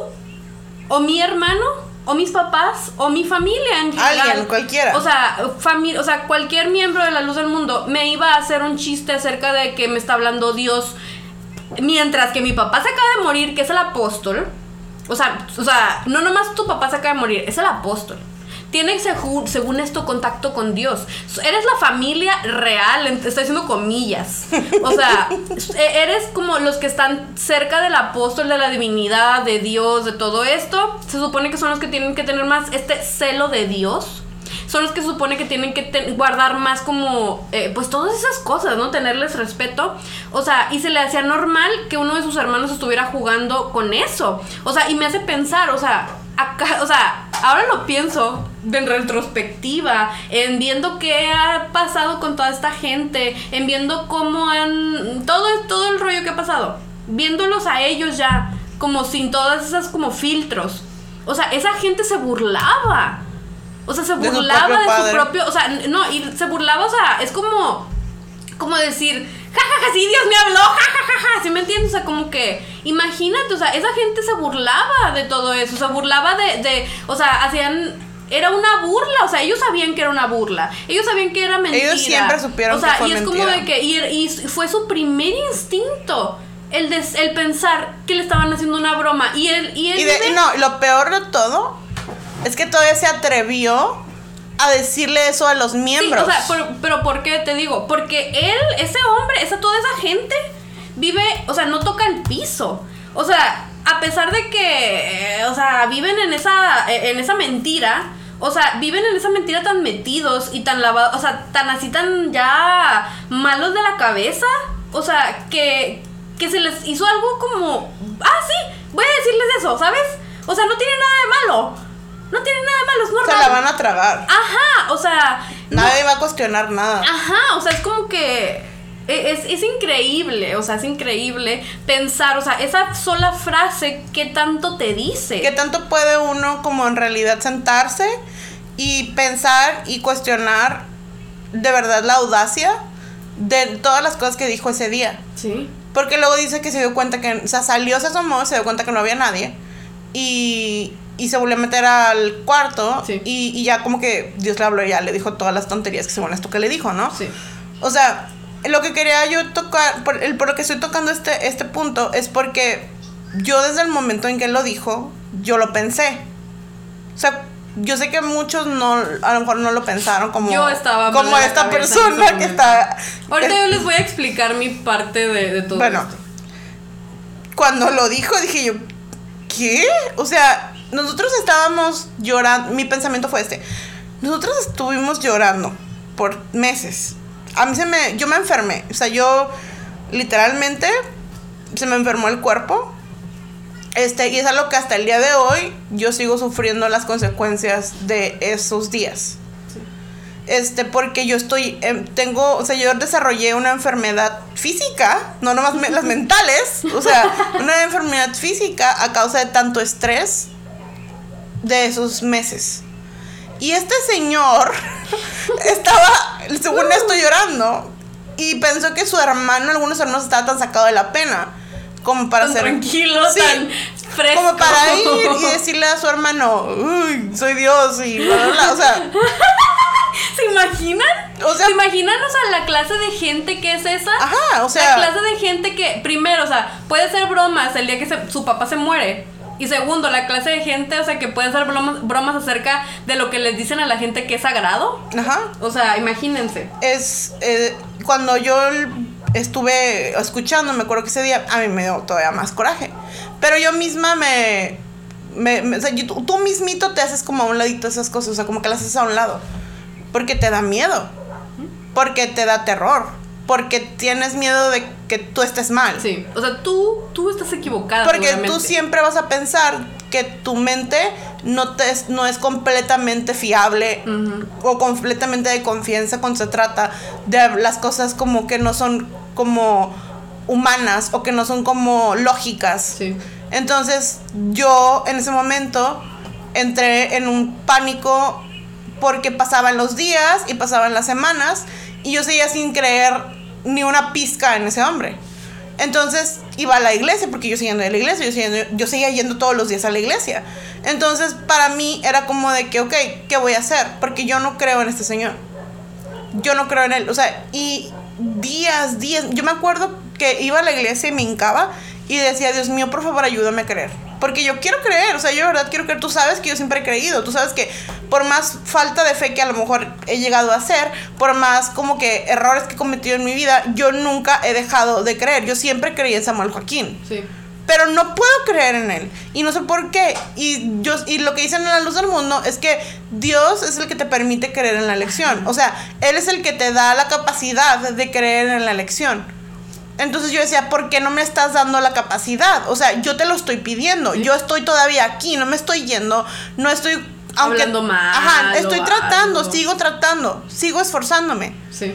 o mi hermano, o mis papás, o mi familia en general, Alguien, cualquiera. O sea, o sea, cualquier miembro de la luz del mundo me iba a hacer un chiste acerca de que me está hablando Dios Mientras que mi papá se acaba de morir, que es el apóstol. O sea, o sea, no nomás tu papá se acaba de morir, es el apóstol. Tiene, segu- según esto, contacto con Dios. Eres la familia real, estoy haciendo comillas. O sea, e- eres como los que están cerca del apóstol, de la divinidad, de Dios, de todo esto. Se supone que son los que tienen que tener más este celo de Dios son los que se supone que tienen que guardar más como, eh, pues todas esas cosas, ¿no? Tenerles respeto. O sea, y se le hacía normal que uno de sus hermanos estuviera jugando con eso. O sea, y me hace pensar, o sea, acá, o sea, ahora lo pienso en retrospectiva, en viendo qué ha pasado con toda esta gente, en viendo cómo han, todo, todo el rollo que ha pasado, viéndolos a ellos ya, como sin todas esas como filtros. O sea, esa gente se burlaba. O sea, se De su burlaba propio de su propio, o sea, no, y se burlaba, o sea, es como como decir, jajaja, sí, Dios me habló, jajaja, ¿sí me entiendes? O sea, como que, imagínate, o sea, esa gente se burlaba de todo eso, se burlaba de, de, o sea, hacían, era una burla, o sea, ellos sabían que era una burla, ellos sabían que era mentira. Ellos siempre supieron O sea, que fue y es como de que, y, y fue su primer instinto. El, de, el pensar que le estaban haciendo una broma. Y él, y él Y, de- vive- y no, lo peor de todo es que todavía se atrevió a decirle eso a los miembros. Sí, o sea, pero, pero ¿por qué te digo? Porque él, ese hombre, esa, toda esa gente vive, o sea, no toca el piso. O sea, a pesar de que, eh, o sea, viven en esa, eh, en esa mentira. O sea, viven en esa mentira tan metidos y tan lavados, o sea, tan así, tan ya malos de la cabeza. O sea, que, que se les hizo algo como, ah, sí, voy a decirles eso, ¿sabes? O sea, no tiene nada de malo. No tiene nada de malo, es se normal. la van a tragar. Ajá, o sea, no- Nadie va a cuestionar nada. Ajá, o sea, es como que e, es, es increíble, o sea, es increíble pensar, o sea, esa sola frase, ¿qué tanto te dice? ¿Qué tanto puede uno como en realidad sentarse y pensar y cuestionar de verdad la audacia de todas las cosas que dijo ese día? Sí. Porque luego dice que se dio cuenta que, o sea, salió, se asomó, se dio cuenta que no había nadie y, y se volvió a meter al cuarto Sí. y, y ya como que Dios le habló y ya le dijo todas las tonterías que según esto que le dijo, ¿no? Sí. O sea, lo que quería yo tocar, por, el, por lo que estoy tocando este, este punto es porque yo desde el momento en que él lo dijo, yo lo pensé. O sea, yo sé que muchos no, a lo mejor no lo pensaron como, Yo estaba como esta persona que está... Ahorita es- yo les voy a explicar mi parte de, de todo bueno, esto. cuando lo dijo dije yo, ¿qué? O sea, nosotros estábamos llorando, mi pensamiento fue este, nosotros estuvimos llorando por meses. A mí se me, yo me enfermé, o sea, yo literalmente se me enfermó el cuerpo. Este, y es algo que hasta el día de hoy yo sigo sufriendo las consecuencias de esos días. Este, porque yo estoy, em, tengo, o sea, yo desarrollé una enfermedad física, no nomás me- las mentales, o sea, una enfermedad física a causa de tanto estrés de esos meses. Y este señor estaba, según esto, llorando. Y pensó que su hermano, algunos hermanos, estaba tan sacado de la pena como para Tan ser. tranquilo, Sí, tan fresco. Como para ir y decirle a su hermano, uy, soy Dios y bla, bla, bla. O sea, ¿Se imaginan? O sea- ¿Se imaginan, o sea, la clase de gente que es esa? ajá, o sea. la clase de gente que, primero, o sea, puede ser bromas el día que se- su papá se muere. Y segundo, la clase de gente, o sea, que puede hacer bromas, bromas acerca de lo que les dicen a la gente que es sagrado. Ajá. O sea, imagínense. es eh, cuando yo estuve escuchando, me acuerdo que ese día a mí me dio todavía más coraje. Pero yo misma me. me, me- o sea, yo- tú mismito te haces como a un ladito esas cosas, o sea, como que las haces a un lado. Porque te da miedo. Porque te da terror. Porque tienes miedo de que tú estés mal. Sí. O sea, tú, tú estás equivocada. Porque tú siempre vas a pensar que tu mente no, te es, no es completamente fiable o completamente de confianza cuando se trata de las cosas como que no son como humanas o que no son como lógicas. Sí. Entonces yo en ese momento entré en un pánico porque pasaban los días y pasaban las semanas y yo seguía sin creer ni una pizca en ese hombre. Entonces iba a la iglesia porque yo seguía yendo a la iglesia, yo seguía, yo seguía yendo todos los días a la iglesia. Entonces para mí era como de que, ok, ¿qué voy a hacer? Porque yo no creo en este señor. Yo no creo en él. O sea, y días, días. Yo me acuerdo que iba a la iglesia y me hincaba y decía, Dios mío, por favor, ayúdame a creer. Porque yo quiero creer, o sea, yo de verdad quiero creer. Tú sabes que yo siempre he creído. Tú sabes que por más falta de fe que a lo mejor he llegado a hacer, por más como que errores que he cometido en mi vida, yo nunca he dejado de creer. Yo siempre creí en Samuel Joaquín Sí. pero no puedo creer en él y no sé por qué y yo y lo que dicen en la luz del mundo es que Dios es el que te permite creer en la elección o sea él es el que te da la capacidad de creer en la elección entonces yo decía ¿por qué no me estás dando la capacidad? o sea yo te lo estoy pidiendo yo estoy todavía aquí no me estoy yendo no estoy Hablando mal ajá estoy tratando algo. sigo tratando sigo esforzándome Sí.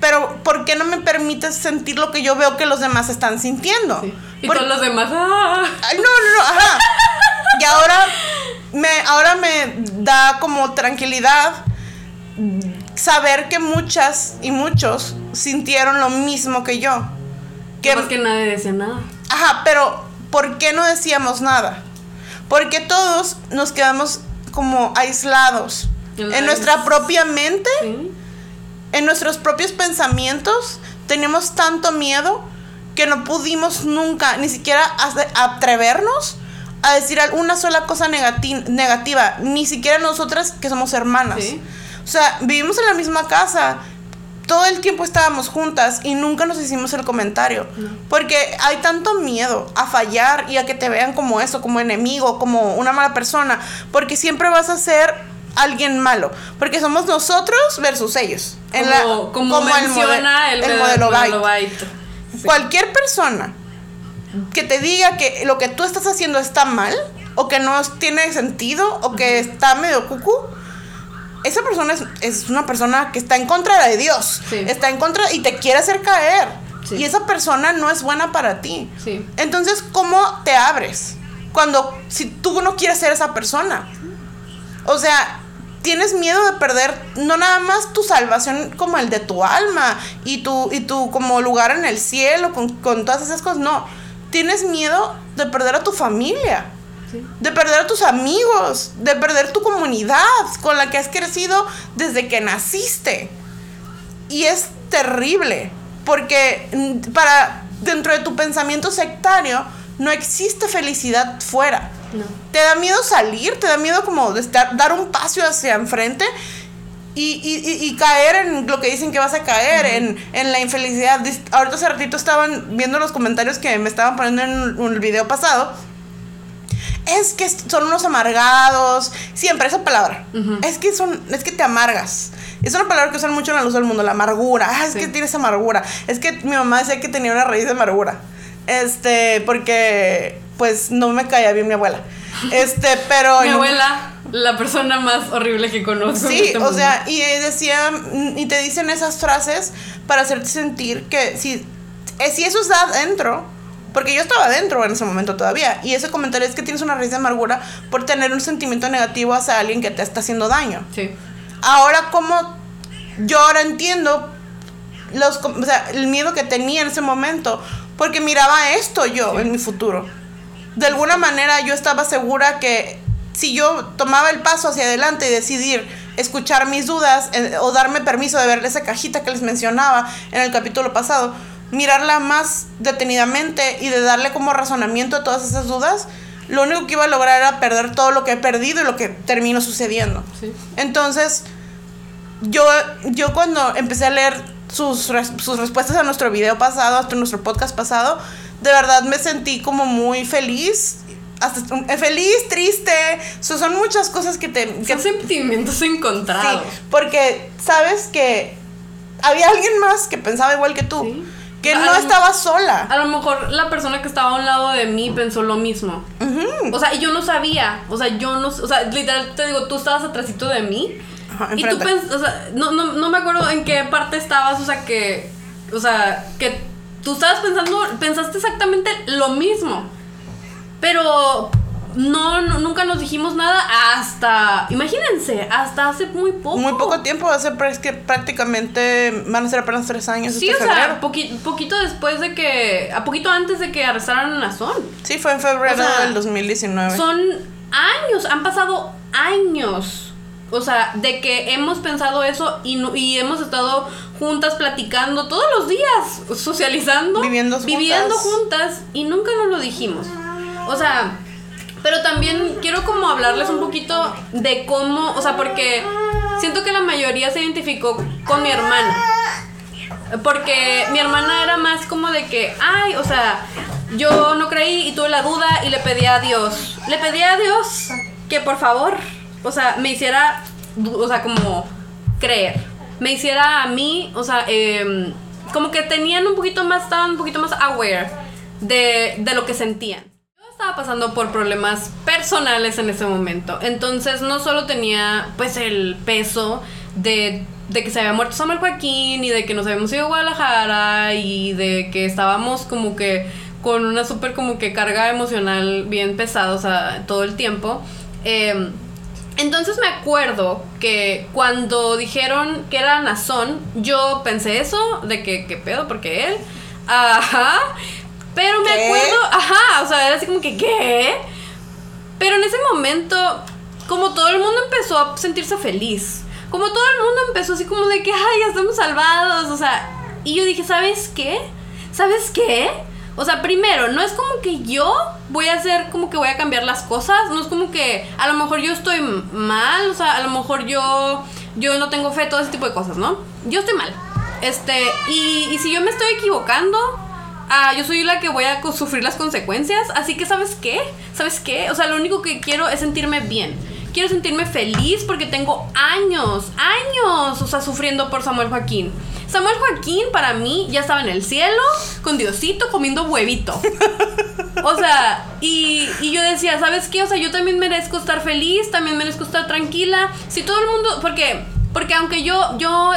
pero ¿por qué no me permites sentir lo que yo veo que los demás están sintiendo? sí. Y todos los demás. ¡ah! Ay, no, no, no, ajá. Y ahora me, ahora me da como tranquilidad saber que muchas y muchos sintieron lo mismo que yo. Que, Más que nadie decía nada. Ajá, pero ¿por qué no decíamos nada? Porque todos nos quedamos como aislados En nuestra propia mente Sí. en nuestros propios pensamientos teníamos tanto miedo que no pudimos nunca ni siquiera atrevernos a decir una sola cosa negati- negativa, ni siquiera nosotras que somos hermanas. Sí. O sea, vivimos en la misma casa, todo el tiempo estábamos juntas y nunca nos hicimos el comentario. Porque hay tanto miedo a fallar y a que te vean como eso, como enemigo, como una mala persona. Porque siempre vas a ser alguien malo. Porque somos nosotros versus ellos. Como, la- como, el menciona mode- el, el modelo, modelo Byte. Byte. Sí. Cualquier persona que te diga que lo que tú estás haciendo está mal, o que no tiene sentido, o que está medio cucú, esa persona es, es una persona que está en contra de Dios. Sí. Está en contra y te quiere hacer caer. Sí. Y esa persona no es buena para ti. Sí. Entonces, ¿cómo te abres? Cuando, si tú no quieres ser esa persona. O sea, tienes miedo de perder no nada más tu salvación como el de tu alma y tu, y tu como lugar en el cielo con, con todas esas cosas. No, tienes miedo de perder a tu familia. Sí. De perder a tus amigos, de perder tu comunidad con la que has crecido desde que naciste. Y es terrible, porque mm, para dentro de tu pensamiento sectario no existe felicidad fuera. No. Te da miedo salir, te da miedo como estar, dar un paso hacia enfrente y, y- y- caer en lo que dicen que vas a caer, en, en la infelicidad. Ahorita hace ratito estaban viendo los comentarios que me estaban poniendo en el video pasado. Es que son unos amargados. Siempre esa palabra. Es que son, es que te amargas. Es una palabra que usan mucho en la luz del mundo, la amargura. Ah, es Sí. que tienes amargura. Es que mi mamá decía que tenía una raíz de amargura. Este, porque pues no me caía bien mi abuela. Este, pero Mi abuela, la persona más horrible que conozco. Sí, este o sea, y decía, y te dicen esas frases para hacerte sentir que si, eh, si eso está adentro, porque yo estaba adentro en ese momento todavía, y ese comentario es que tienes una raíz de amargura por tener un sentimiento negativo hacia alguien que te está haciendo daño. Sí. Ahora, como yo ahora entiendo los, o sea, el miedo que tenía en ese momento, porque miraba esto yo en mi futuro. De alguna manera yo estaba segura que si yo tomaba el paso hacia adelante y decidir escuchar mis dudas eh, o darme permiso de ver esa cajita que les mencionaba en el capítulo pasado, mirarla más detenidamente y de darle como razonamiento a todas esas dudas, lo único que iba a lograr era perder todo lo que he perdido y lo que terminó sucediendo. Entonces, yo, yo cuando empecé a leer sus, sus respuestas a nuestro video pasado, a nuestro podcast pasado, de verdad me sentí como muy feliz hasta eh, feliz, triste, son muchas cosas que te... Que, son sentimientos encontrados. porque sabes que había alguien más que pensaba igual que tú. Que no estaba sola. A lo mejor la persona que estaba a un lado de mí pensó lo mismo. O sea, y yo no sabía. O sea, yo no. O sea, literal te digo, tú estabas atrásito de mí. y tú pensas. O sea, no, no, no me acuerdo en qué parte estabas. O sea, que. O sea, que tú estabas pensando. Pensaste exactamente lo mismo. Pero no, nunca nos dijimos nada hasta, imagínense, hasta hace muy poco. Muy poco tiempo, hace prácticamente, van a ser apenas tres años. Sí, este o sea, poquito después de que, a poquito antes de que arrestaran a Nazón. Sí, fue en febrero del 2019. Son años, han pasado años. O sea, de que hemos pensado eso y, y hemos estado juntas platicando todos los días, socializando, viviendo viviendo juntas y nunca nos lo dijimos. O sea, pero también quiero como hablarles un poquito de cómo, o sea, porque siento que la mayoría se identificó con mi hermana. Porque mi hermana era más como de que, ay, o sea, yo no creí y tuve la duda y le pedí a Dios. Le pedí a Dios que por favor, o sea, me hiciera, o sea, como creer. Me hiciera a mí, o sea, em, como que tenían un poquito más, estaban un poquito más aware de, de lo que sentían estaba pasando por problemas personales en ese momento. Entonces no solo tenía pues el peso de, de, que se había muerto Samuel Joaquín y de que nos habíamos ido a Guadalajara y de que estábamos como que con una súper como que carga emocional bien pesada, o sea, todo el tiempo. Em, entonces me acuerdo que cuando dijeron que era Nazón, yo pensé eso, de que, ¿qué pedo? Porque él, ajá, pero me acuerdo, ajá, o sea, era así como que, ¿qué? Pero en ese momento, como todo el mundo empezó a sentirse feliz, como todo el mundo empezó así como de que, ay, ya estamos salvados, o sea, y yo dije, ¿sabes qué? ¿Sabes qué? O sea, primero, no es como que yo voy a hacer como que voy a cambiar las cosas, no es como que a lo mejor yo estoy mal, o sea, a lo mejor yo yo no tengo fe, todo ese tipo de cosas, ¿no? Yo estoy mal. Este, y, y si yo me estoy equivocando, ah, yo soy la que voy a sufrir las consecuencias. Así que, ¿sabes qué? ¿Sabes qué? O sea, lo único que quiero es sentirme bien. Quiero sentirme feliz porque tengo años, años, o sea, sufriendo por Samuel Joaquín. Samuel Joaquín para mí ya estaba en el cielo, con Diosito, comiendo huevito. O sea, y, y, yo decía, ¿sabes qué? O sea, yo también merezco estar feliz, también merezco estar tranquila. Si todo el mundo, porque, porque aunque yo, yo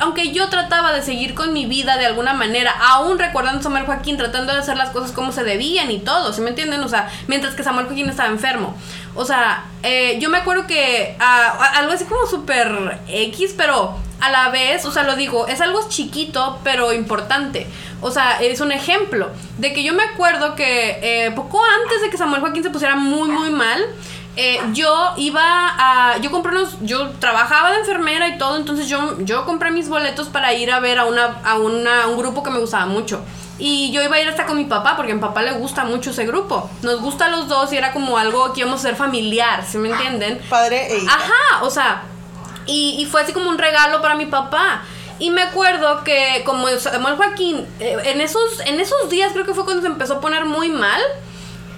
aunque yo trataba de seguir con mi vida de alguna manera, aún recordando a Samuel Joaquín, tratando de hacer las cosas como se debían y todo, ¿sí me entienden? O sea, mientras que Samuel Joaquín estaba enfermo. O sea, eh, yo me acuerdo que ah, algo así como súper X, pero a la vez, o sea, lo digo, es algo chiquito, pero importante. O sea, es un ejemplo de que yo me acuerdo que eh, poco antes de que Samuel Joaquín se pusiera muy, muy mal, eh, yo iba a. Yo compré unos. Yo trabajaba de enfermera y todo, entonces yo, yo compré mis boletos para ir a ver a, una, a una, un grupo que me gustaba mucho. Y yo iba a ir hasta con mi papá, porque a mi papá le gusta mucho ese grupo. Nos gusta a los dos y era como algo que íbamos a ser familiar, ¿sí me entienden? Padre e hija. Ajá, o sea. Y, y fue así como un regalo para mi papá. Y me acuerdo que como Samuel Joaquín, eh, en, esos, en esos días creo que fue cuando se empezó a poner muy mal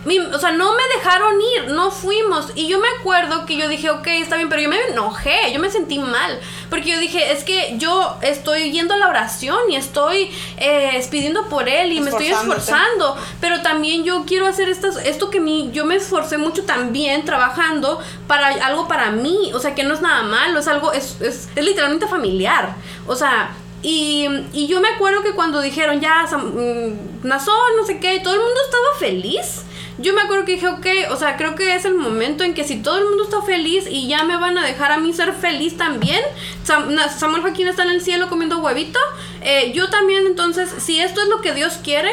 o sea, no me dejaron ir, no fuimos. Y yo me acuerdo que yo dije, ok, está bien, pero yo me enojé, yo me sentí mal. Porque yo dije, es que yo estoy yendo a la oración y estoy eh, pidiendo por él y me estoy esforzando. Pero también yo quiero hacer estas, esto que mi, yo me esforcé mucho también trabajando para algo para mí. O sea, que no es nada malo, es algo, es, es, es literalmente familiar. O sea, y, y, yo me acuerdo que cuando dijeron ya, mm, Nazón, no sé qué, todo el mundo estaba feliz yo me acuerdo que dije, ok, o sea, creo que es el momento en que si todo el mundo está feliz y ya me van a dejar a mí ser feliz también, Samuel Joaquín está en el cielo comiendo huevito, eh, yo también entonces, si esto es lo que Dios quiere,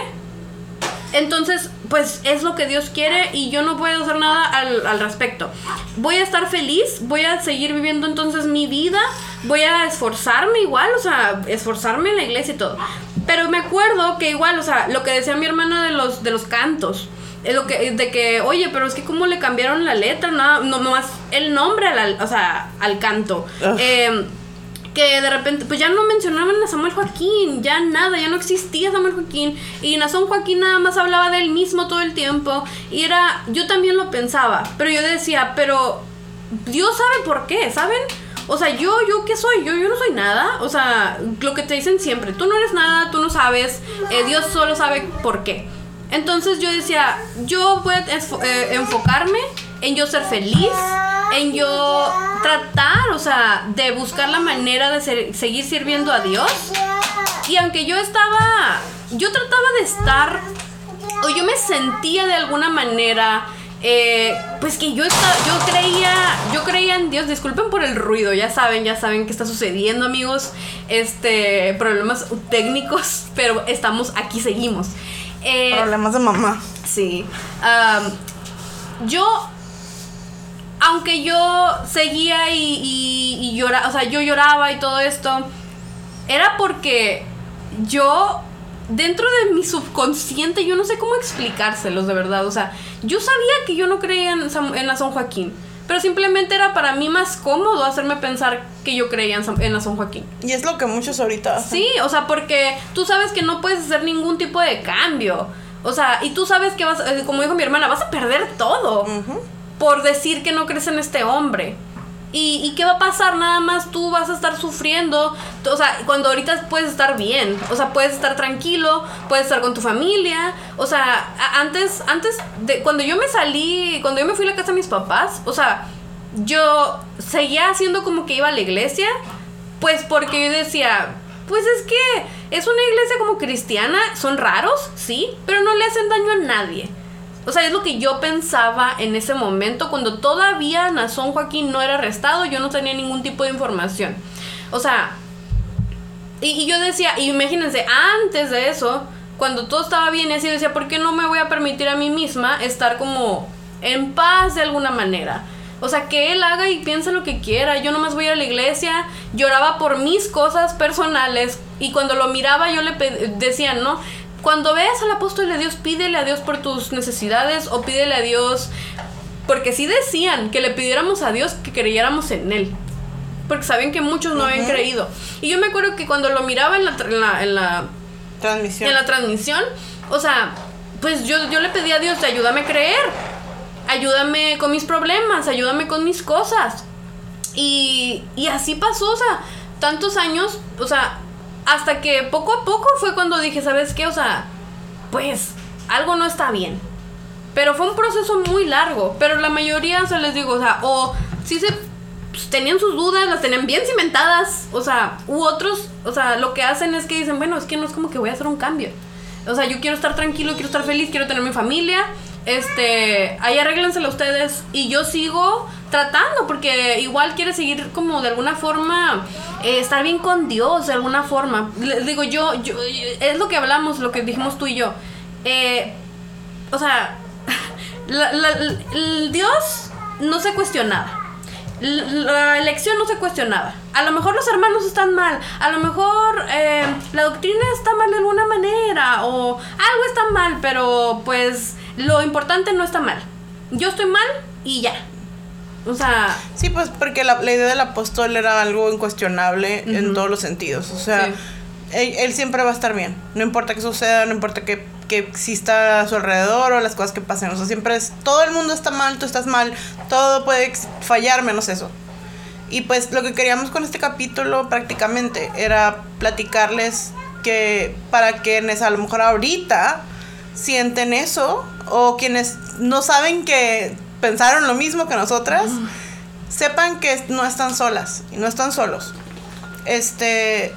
entonces, pues es lo que Dios quiere y yo no puedo hacer nada al, al, respecto. Voy a estar feliz, voy a seguir viviendo entonces mi vida, voy a esforzarme igual, o sea, esforzarme en la iglesia y todo. Pero me acuerdo que igual, o sea, lo que decía mi hermana de los, de los cantos, es lo que, de que, oye, pero es que cómo le cambiaron la letra, nada, no, más el nombre al, o sea, al canto. Eh, que de repente, pues ya no mencionaban a Samuel Joaquín, ya nada, ya no existía Samuel Joaquín. Y Nazón Joaquín nada más hablaba de él mismo todo el tiempo. Y era, yo también lo pensaba, pero yo decía, pero Dios sabe por qué, ¿saben? O sea, yo, yo, ¿qué soy? Yo, yo no soy nada. O sea, lo que te dicen siempre, tú no eres nada, tú no sabes, eh, Dios solo sabe por qué. Entonces yo decía, yo voy a eh, enfocarme en yo ser feliz, en yo tratar, o sea, de buscar la manera de seguir sirviendo a Dios. Y aunque yo estaba, yo trataba de estar, o yo me sentía de alguna manera, eh, pues que yo estaba, yo creía, yo creía en Dios. Disculpen por el ruido, ya saben, ya saben qué está sucediendo, amigos. Este, problemas técnicos, pero estamos aquí, seguimos. Eh, problemas de mamá. Sí. yo aunque yo seguía y, y, lloraba, o sea, yo lloraba y todo esto, era porque yo, dentro de mi subconsciente, yo no sé cómo explicárselos de verdad, o sea, yo sabía que yo no creía en, en la San Joaquín. Pero simplemente era para mí más cómodo hacerme pensar que yo creía en, en la San Joaquín. Y es lo que muchos ahorita hacen. Sí, o sea, porque tú sabes que no puedes hacer ningún tipo de cambio. O sea, y tú sabes que vas, eh, como dijo mi hermana, vas a perder todo por decir que no crees en este hombre. ¿Y, ¿Y, qué va a pasar? Nada más tú vas a estar sufriendo. O sea, cuando ahorita puedes estar bien. O sea, puedes estar tranquilo, puedes estar con tu familia. O sea, antes, antes de cuando yo me salí, cuando yo me fui a la casa de mis papás, o sea, yo seguía haciendo como que iba a la iglesia. Pues porque yo decía, pues es que es una iglesia como cristiana, son raros, sí, pero no le hacen daño a nadie. O sea, es lo que yo pensaba en ese momento cuando todavía Nazón Joaquín no era arrestado, yo no tenía ningún tipo de información. O sea, y, yo decía, imagínense, antes de eso, cuando todo estaba bien, y así decía, ¿por qué no me voy a permitir a mí misma estar como en paz de alguna manera? O sea, que él haga y piense lo que quiera. Yo nomás voy a la iglesia, lloraba por mis cosas personales y cuando lo miraba yo le decía, ¿no? Cuando veas al apóstol de Dios, pídele a Dios por tus necesidades o pídele a Dios, porque sí decían que le pidiéramos a Dios que creyéramos en Él. Porque saben que muchos no habían creído. Y yo me acuerdo que cuando lo miraba en la, en la, transmisión. En la transmisión, o sea, pues yo, yo le pedí a Dios, ayúdame a creer. Ayúdame con mis problemas, ayúdame con mis cosas. Y, y así pasó, o sea, tantos años, o sea, hasta que poco a poco fue cuando dije, ¿sabes qué? O sea, pues algo no está bien. Pero fue un proceso muy largo. Pero la mayoría, o sea, les digo, o sea, o sí se pues, tenían sus dudas, las tenían bien cimentadas. O sea, u otros, o sea, lo que hacen es que dicen, bueno, es que no es como que voy a hacer un cambio. O sea, yo quiero estar tranquilo, quiero estar feliz, quiero tener mi familia. Este, ahí arréglenselo ustedes. Y yo sigo tratando, porque igual quiere seguir como de alguna forma eh, estar bien con Dios, de alguna forma. Digo, yo, yo, es lo que hablamos, lo que dijimos tú y yo. Eh, o sea, Dios no se cuestionaba. La elección no se cuestionaba. A lo mejor los hermanos están mal, a lo mejor eh, la doctrina está mal de alguna manera, o algo está mal, pero pues lo importante no está mal. Yo estoy mal y ya. O sea... Sí, pues porque la, idea del apóstol era algo incuestionable en todos los sentidos. O sea, él, siempre va a estar bien. No importa qué suceda, no importa qué, que exista a su alrededor o las cosas que pasen. O sea, siempre es... Todo el mundo está mal, tú estás mal. Todo puede fallar menos eso. Y pues lo que queríamos con este capítulo prácticamente era platicarles que para quienes a lo mejor ahorita sienten eso o quienes no saben que pensaron lo mismo que nosotras, sepan que no están solas y no están solos. Este,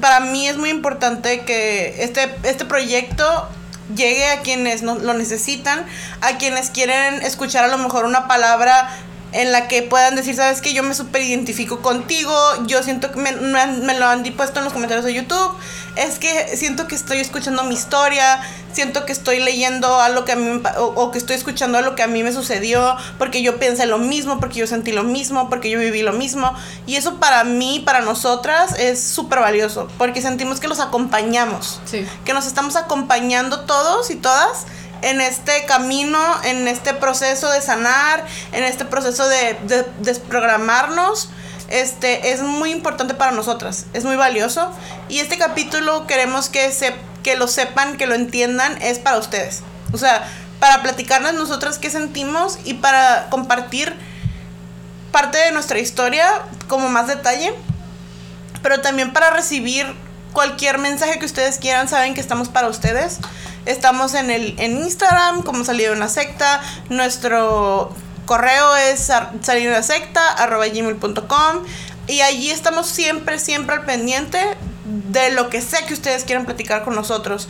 para mí es muy importante que este, este proyecto llegue a quienes no, lo necesitan, a quienes quieren escuchar a lo mejor una palabra en la que puedan decir, sabes que yo me super identifico contigo, yo siento que me, me, lo han puesto en los comentarios de YouTube, es que siento que estoy escuchando mi historia, siento que estoy leyendo algo que a mí, o, o que estoy escuchando algo que a mí me sucedió, porque yo pensé lo mismo, porque yo sentí lo mismo, porque yo viví lo mismo, y eso para mí, para nosotras, es súper valioso, porque sentimos que los acompañamos, que nos estamos acompañando todos y todas en este camino, en este proceso de sanar, en este proceso de, desprogramarnos, este, es muy importante para nosotras, es muy valioso. Y este capítulo queremos que, se, que lo sepan, que lo entiendan, es para ustedes. O sea, para platicarnos nosotras qué sentimos y para compartir parte de nuestra historia como más detalle, pero también para recibir cualquier mensaje que ustedes quieran, saben que estamos para ustedes. Estamos en el en Instagram como salido una secta. Nuestro correo es salir una secta gmail.com y allí estamos siempre siempre al pendiente de lo que sea que ustedes quieran platicar con nosotros.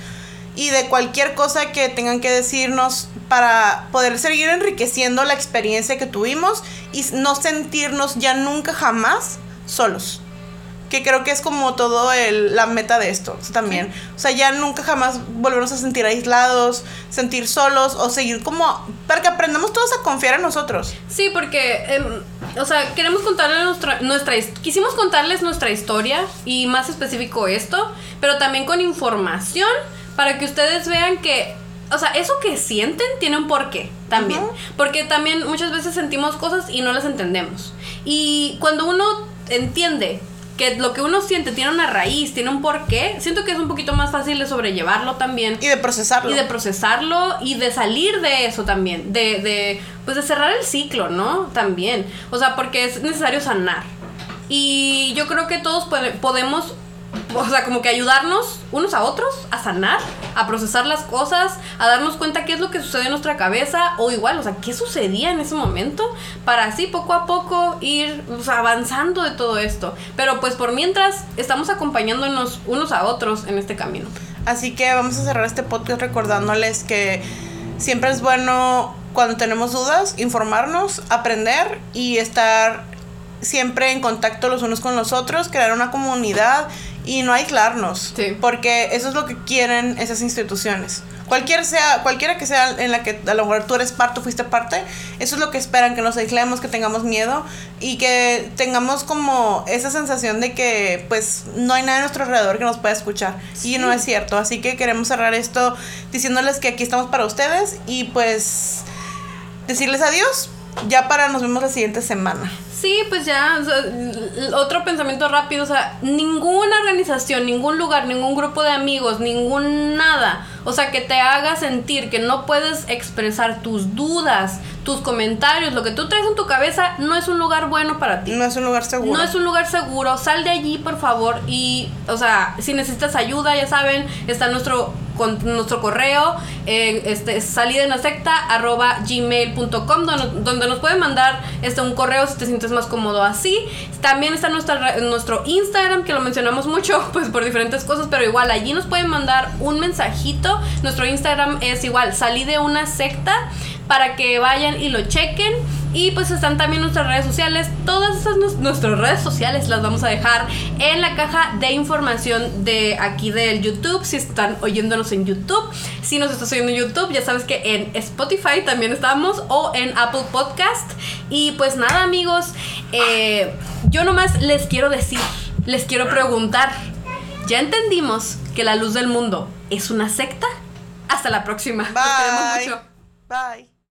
Y de cualquier cosa que tengan que decirnos para poder seguir enriqueciendo la experiencia que tuvimos y no sentirnos ya nunca jamás solos que creo que es como todo el, la meta de esto también. O sea, ya nunca jamás volvernos a sentir aislados, sentir solos o seguir como... Para que aprendamos todos a confiar en nosotros. Sí, porque, em, o sea, queremos contarles nuestra, nuestra... Quisimos contarles nuestra historia y más específico esto, pero también con información para que ustedes vean que o sea, eso que sienten tiene un porqué también. Porque también muchas veces sentimos cosas y no las entendemos. Y cuando uno entiende que lo que uno siente tiene una raíz, tiene un porqué, siento que es un poquito más fácil de sobrellevarlo también. Y de procesarlo. Y de procesarlo y de salir de eso también, de, de pues de cerrar el ciclo, ¿no? También. O sea, porque es necesario sanar. Y yo creo que todos podemos o sea, como que ayudarnos unos a otros a sanar, a procesar las cosas, a darnos cuenta qué es lo que sucede en nuestra cabeza o igual, o sea, qué sucedía en ese momento para así poco a poco ir avanzando de todo esto. Pero pues por mientras estamos acompañándonos unos a otros en este camino. Así que vamos a cerrar este podcast recordándoles que siempre es bueno cuando tenemos dudas informarnos, aprender y estar siempre en contacto los unos con los otros, crear una comunidad y no aislarnos. Porque eso es lo que quieren esas instituciones. Cualquier sea, cualquiera que sea en la que a lo mejor tú eres parte fuiste parte, eso es lo que esperan, que nos aislemos, que tengamos miedo y que tengamos como esa sensación de que pues no hay nadie a nuestro alrededor que nos pueda escuchar. Y no es cierto. Así que queremos cerrar esto diciéndoles que aquí estamos para ustedes y pues decirles adiós. Ya para nos vemos la siguiente semana. Sí, pues ya, otro pensamiento rápido, o sea, ninguna organización, ningún lugar, ningún grupo de amigos, ningún nada, o sea, que te haga sentir que no puedes expresar tus dudas, tus comentarios, lo que tú traes en tu cabeza, no es un lugar bueno para ti. No es un lugar seguro. No es un lugar seguro, sal de allí, por favor, y, o sea, si necesitas ayuda, ya saben, está nuestro con nuestro correo, eh, este, salida en la secta, arroba gmail.com, donde, donde, nos pueden mandar este, un correo si te sientes más cómodo así. También está nuestra, nuestro Instagram, que lo mencionamos mucho, pues por diferentes cosas, pero igual allí nos pueden mandar un mensajito. Nuestro Instagram es igual, salí de una secta para que vayan y lo chequen. Y pues están también nuestras redes sociales. Todas esas nuestras redes sociales las vamos a dejar en la caja de información de aquí del YouTube. Si están oyéndonos en YouTube. Si nos estás oyendo en YouTube, ya sabes que en Spotify también estamos. O en Apple Podcast. Y pues nada amigos. Eh, yo nomás les quiero decir. Les quiero preguntar. ¿Ya entendimos que la luz del mundo es una secta? Hasta la próxima. Bye. Bye.